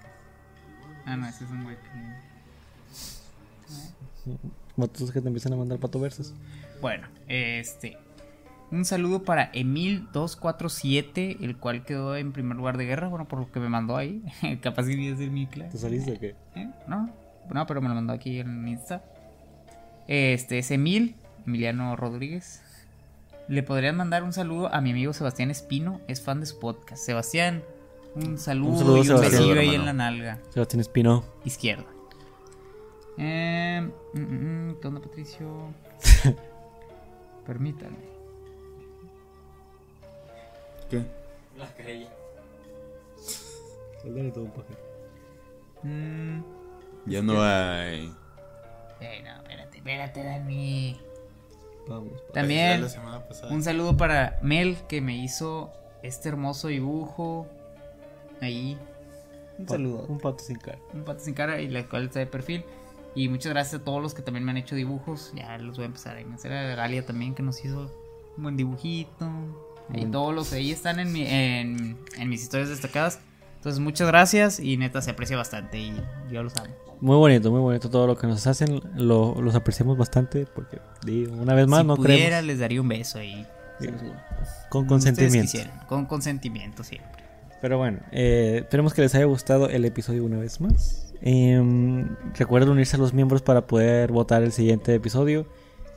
Ah, no, ese es un güey Motos que te empiezan a mandar pato versos. Bueno, este. Un saludo para Emil247, el cual quedó en primer lugar de guerra, bueno, por lo que me mandó ahí. Capaz que es de mi clase. ¿Te saliste o qué? ¿Eh? No, no, pero me lo mandó aquí en Insta. Este es Emil, Emiliano Rodríguez. Le podrían mandar un saludo a mi amigo Sebastián Espino, es fan de su podcast. Sebastián, un saludo, Un saludo, y un Sebastián. besillo ahí Hermano. en la nalga Sebastián Espino. izquierda. Eh, mm, mm, mm, ¿Qué onda, Patricio? Permítanme. ¿Qué? La calle. Mm, Ya no hay. eh, no, espérate, espérate, Dani. Vamos. También La semana pasada. un saludo para Mel que me hizo este hermoso dibujo. Ahí. Un saludo. Un pato sin cara. Un pato sin cara y la cual está de perfil. Y muchas gracias a todos los que también me han hecho dibujos. Ya los voy a empezar a agradecer a Galia también que nos hizo un buen dibujito. Y Buen- todos los ahí están en, mi, en, en mis historias destacadas. Entonces muchas gracias y neta se aprecia bastante y yo los amo. Muy bonito, muy bonito todo lo que nos hacen. Lo, los apreciamos bastante porque, digo, una vez más, si no pudiera creemos. les daría un beso ahí. Digo, Con Ustedes consentimiento. quisieran, Con consentimiento siempre. Pero bueno, eh, esperemos que les haya gustado el episodio una vez más. Em, recuerden unirse a los miembros para poder votar el siguiente episodio.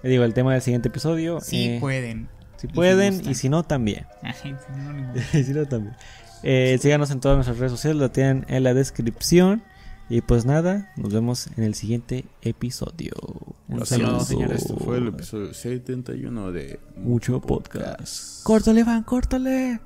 Le digo, el tema del siguiente episodio. Si eh, pueden. Si y si pueden y si no, también. Y si no, también. Eh, síganos en todas nuestras redes sociales, lo tienen en la descripción. Y pues nada, nos vemos en el siguiente episodio. Un saludo. señores. Esto fue el episodio 71 de Mucho podcast. Córtale, Van, córtale.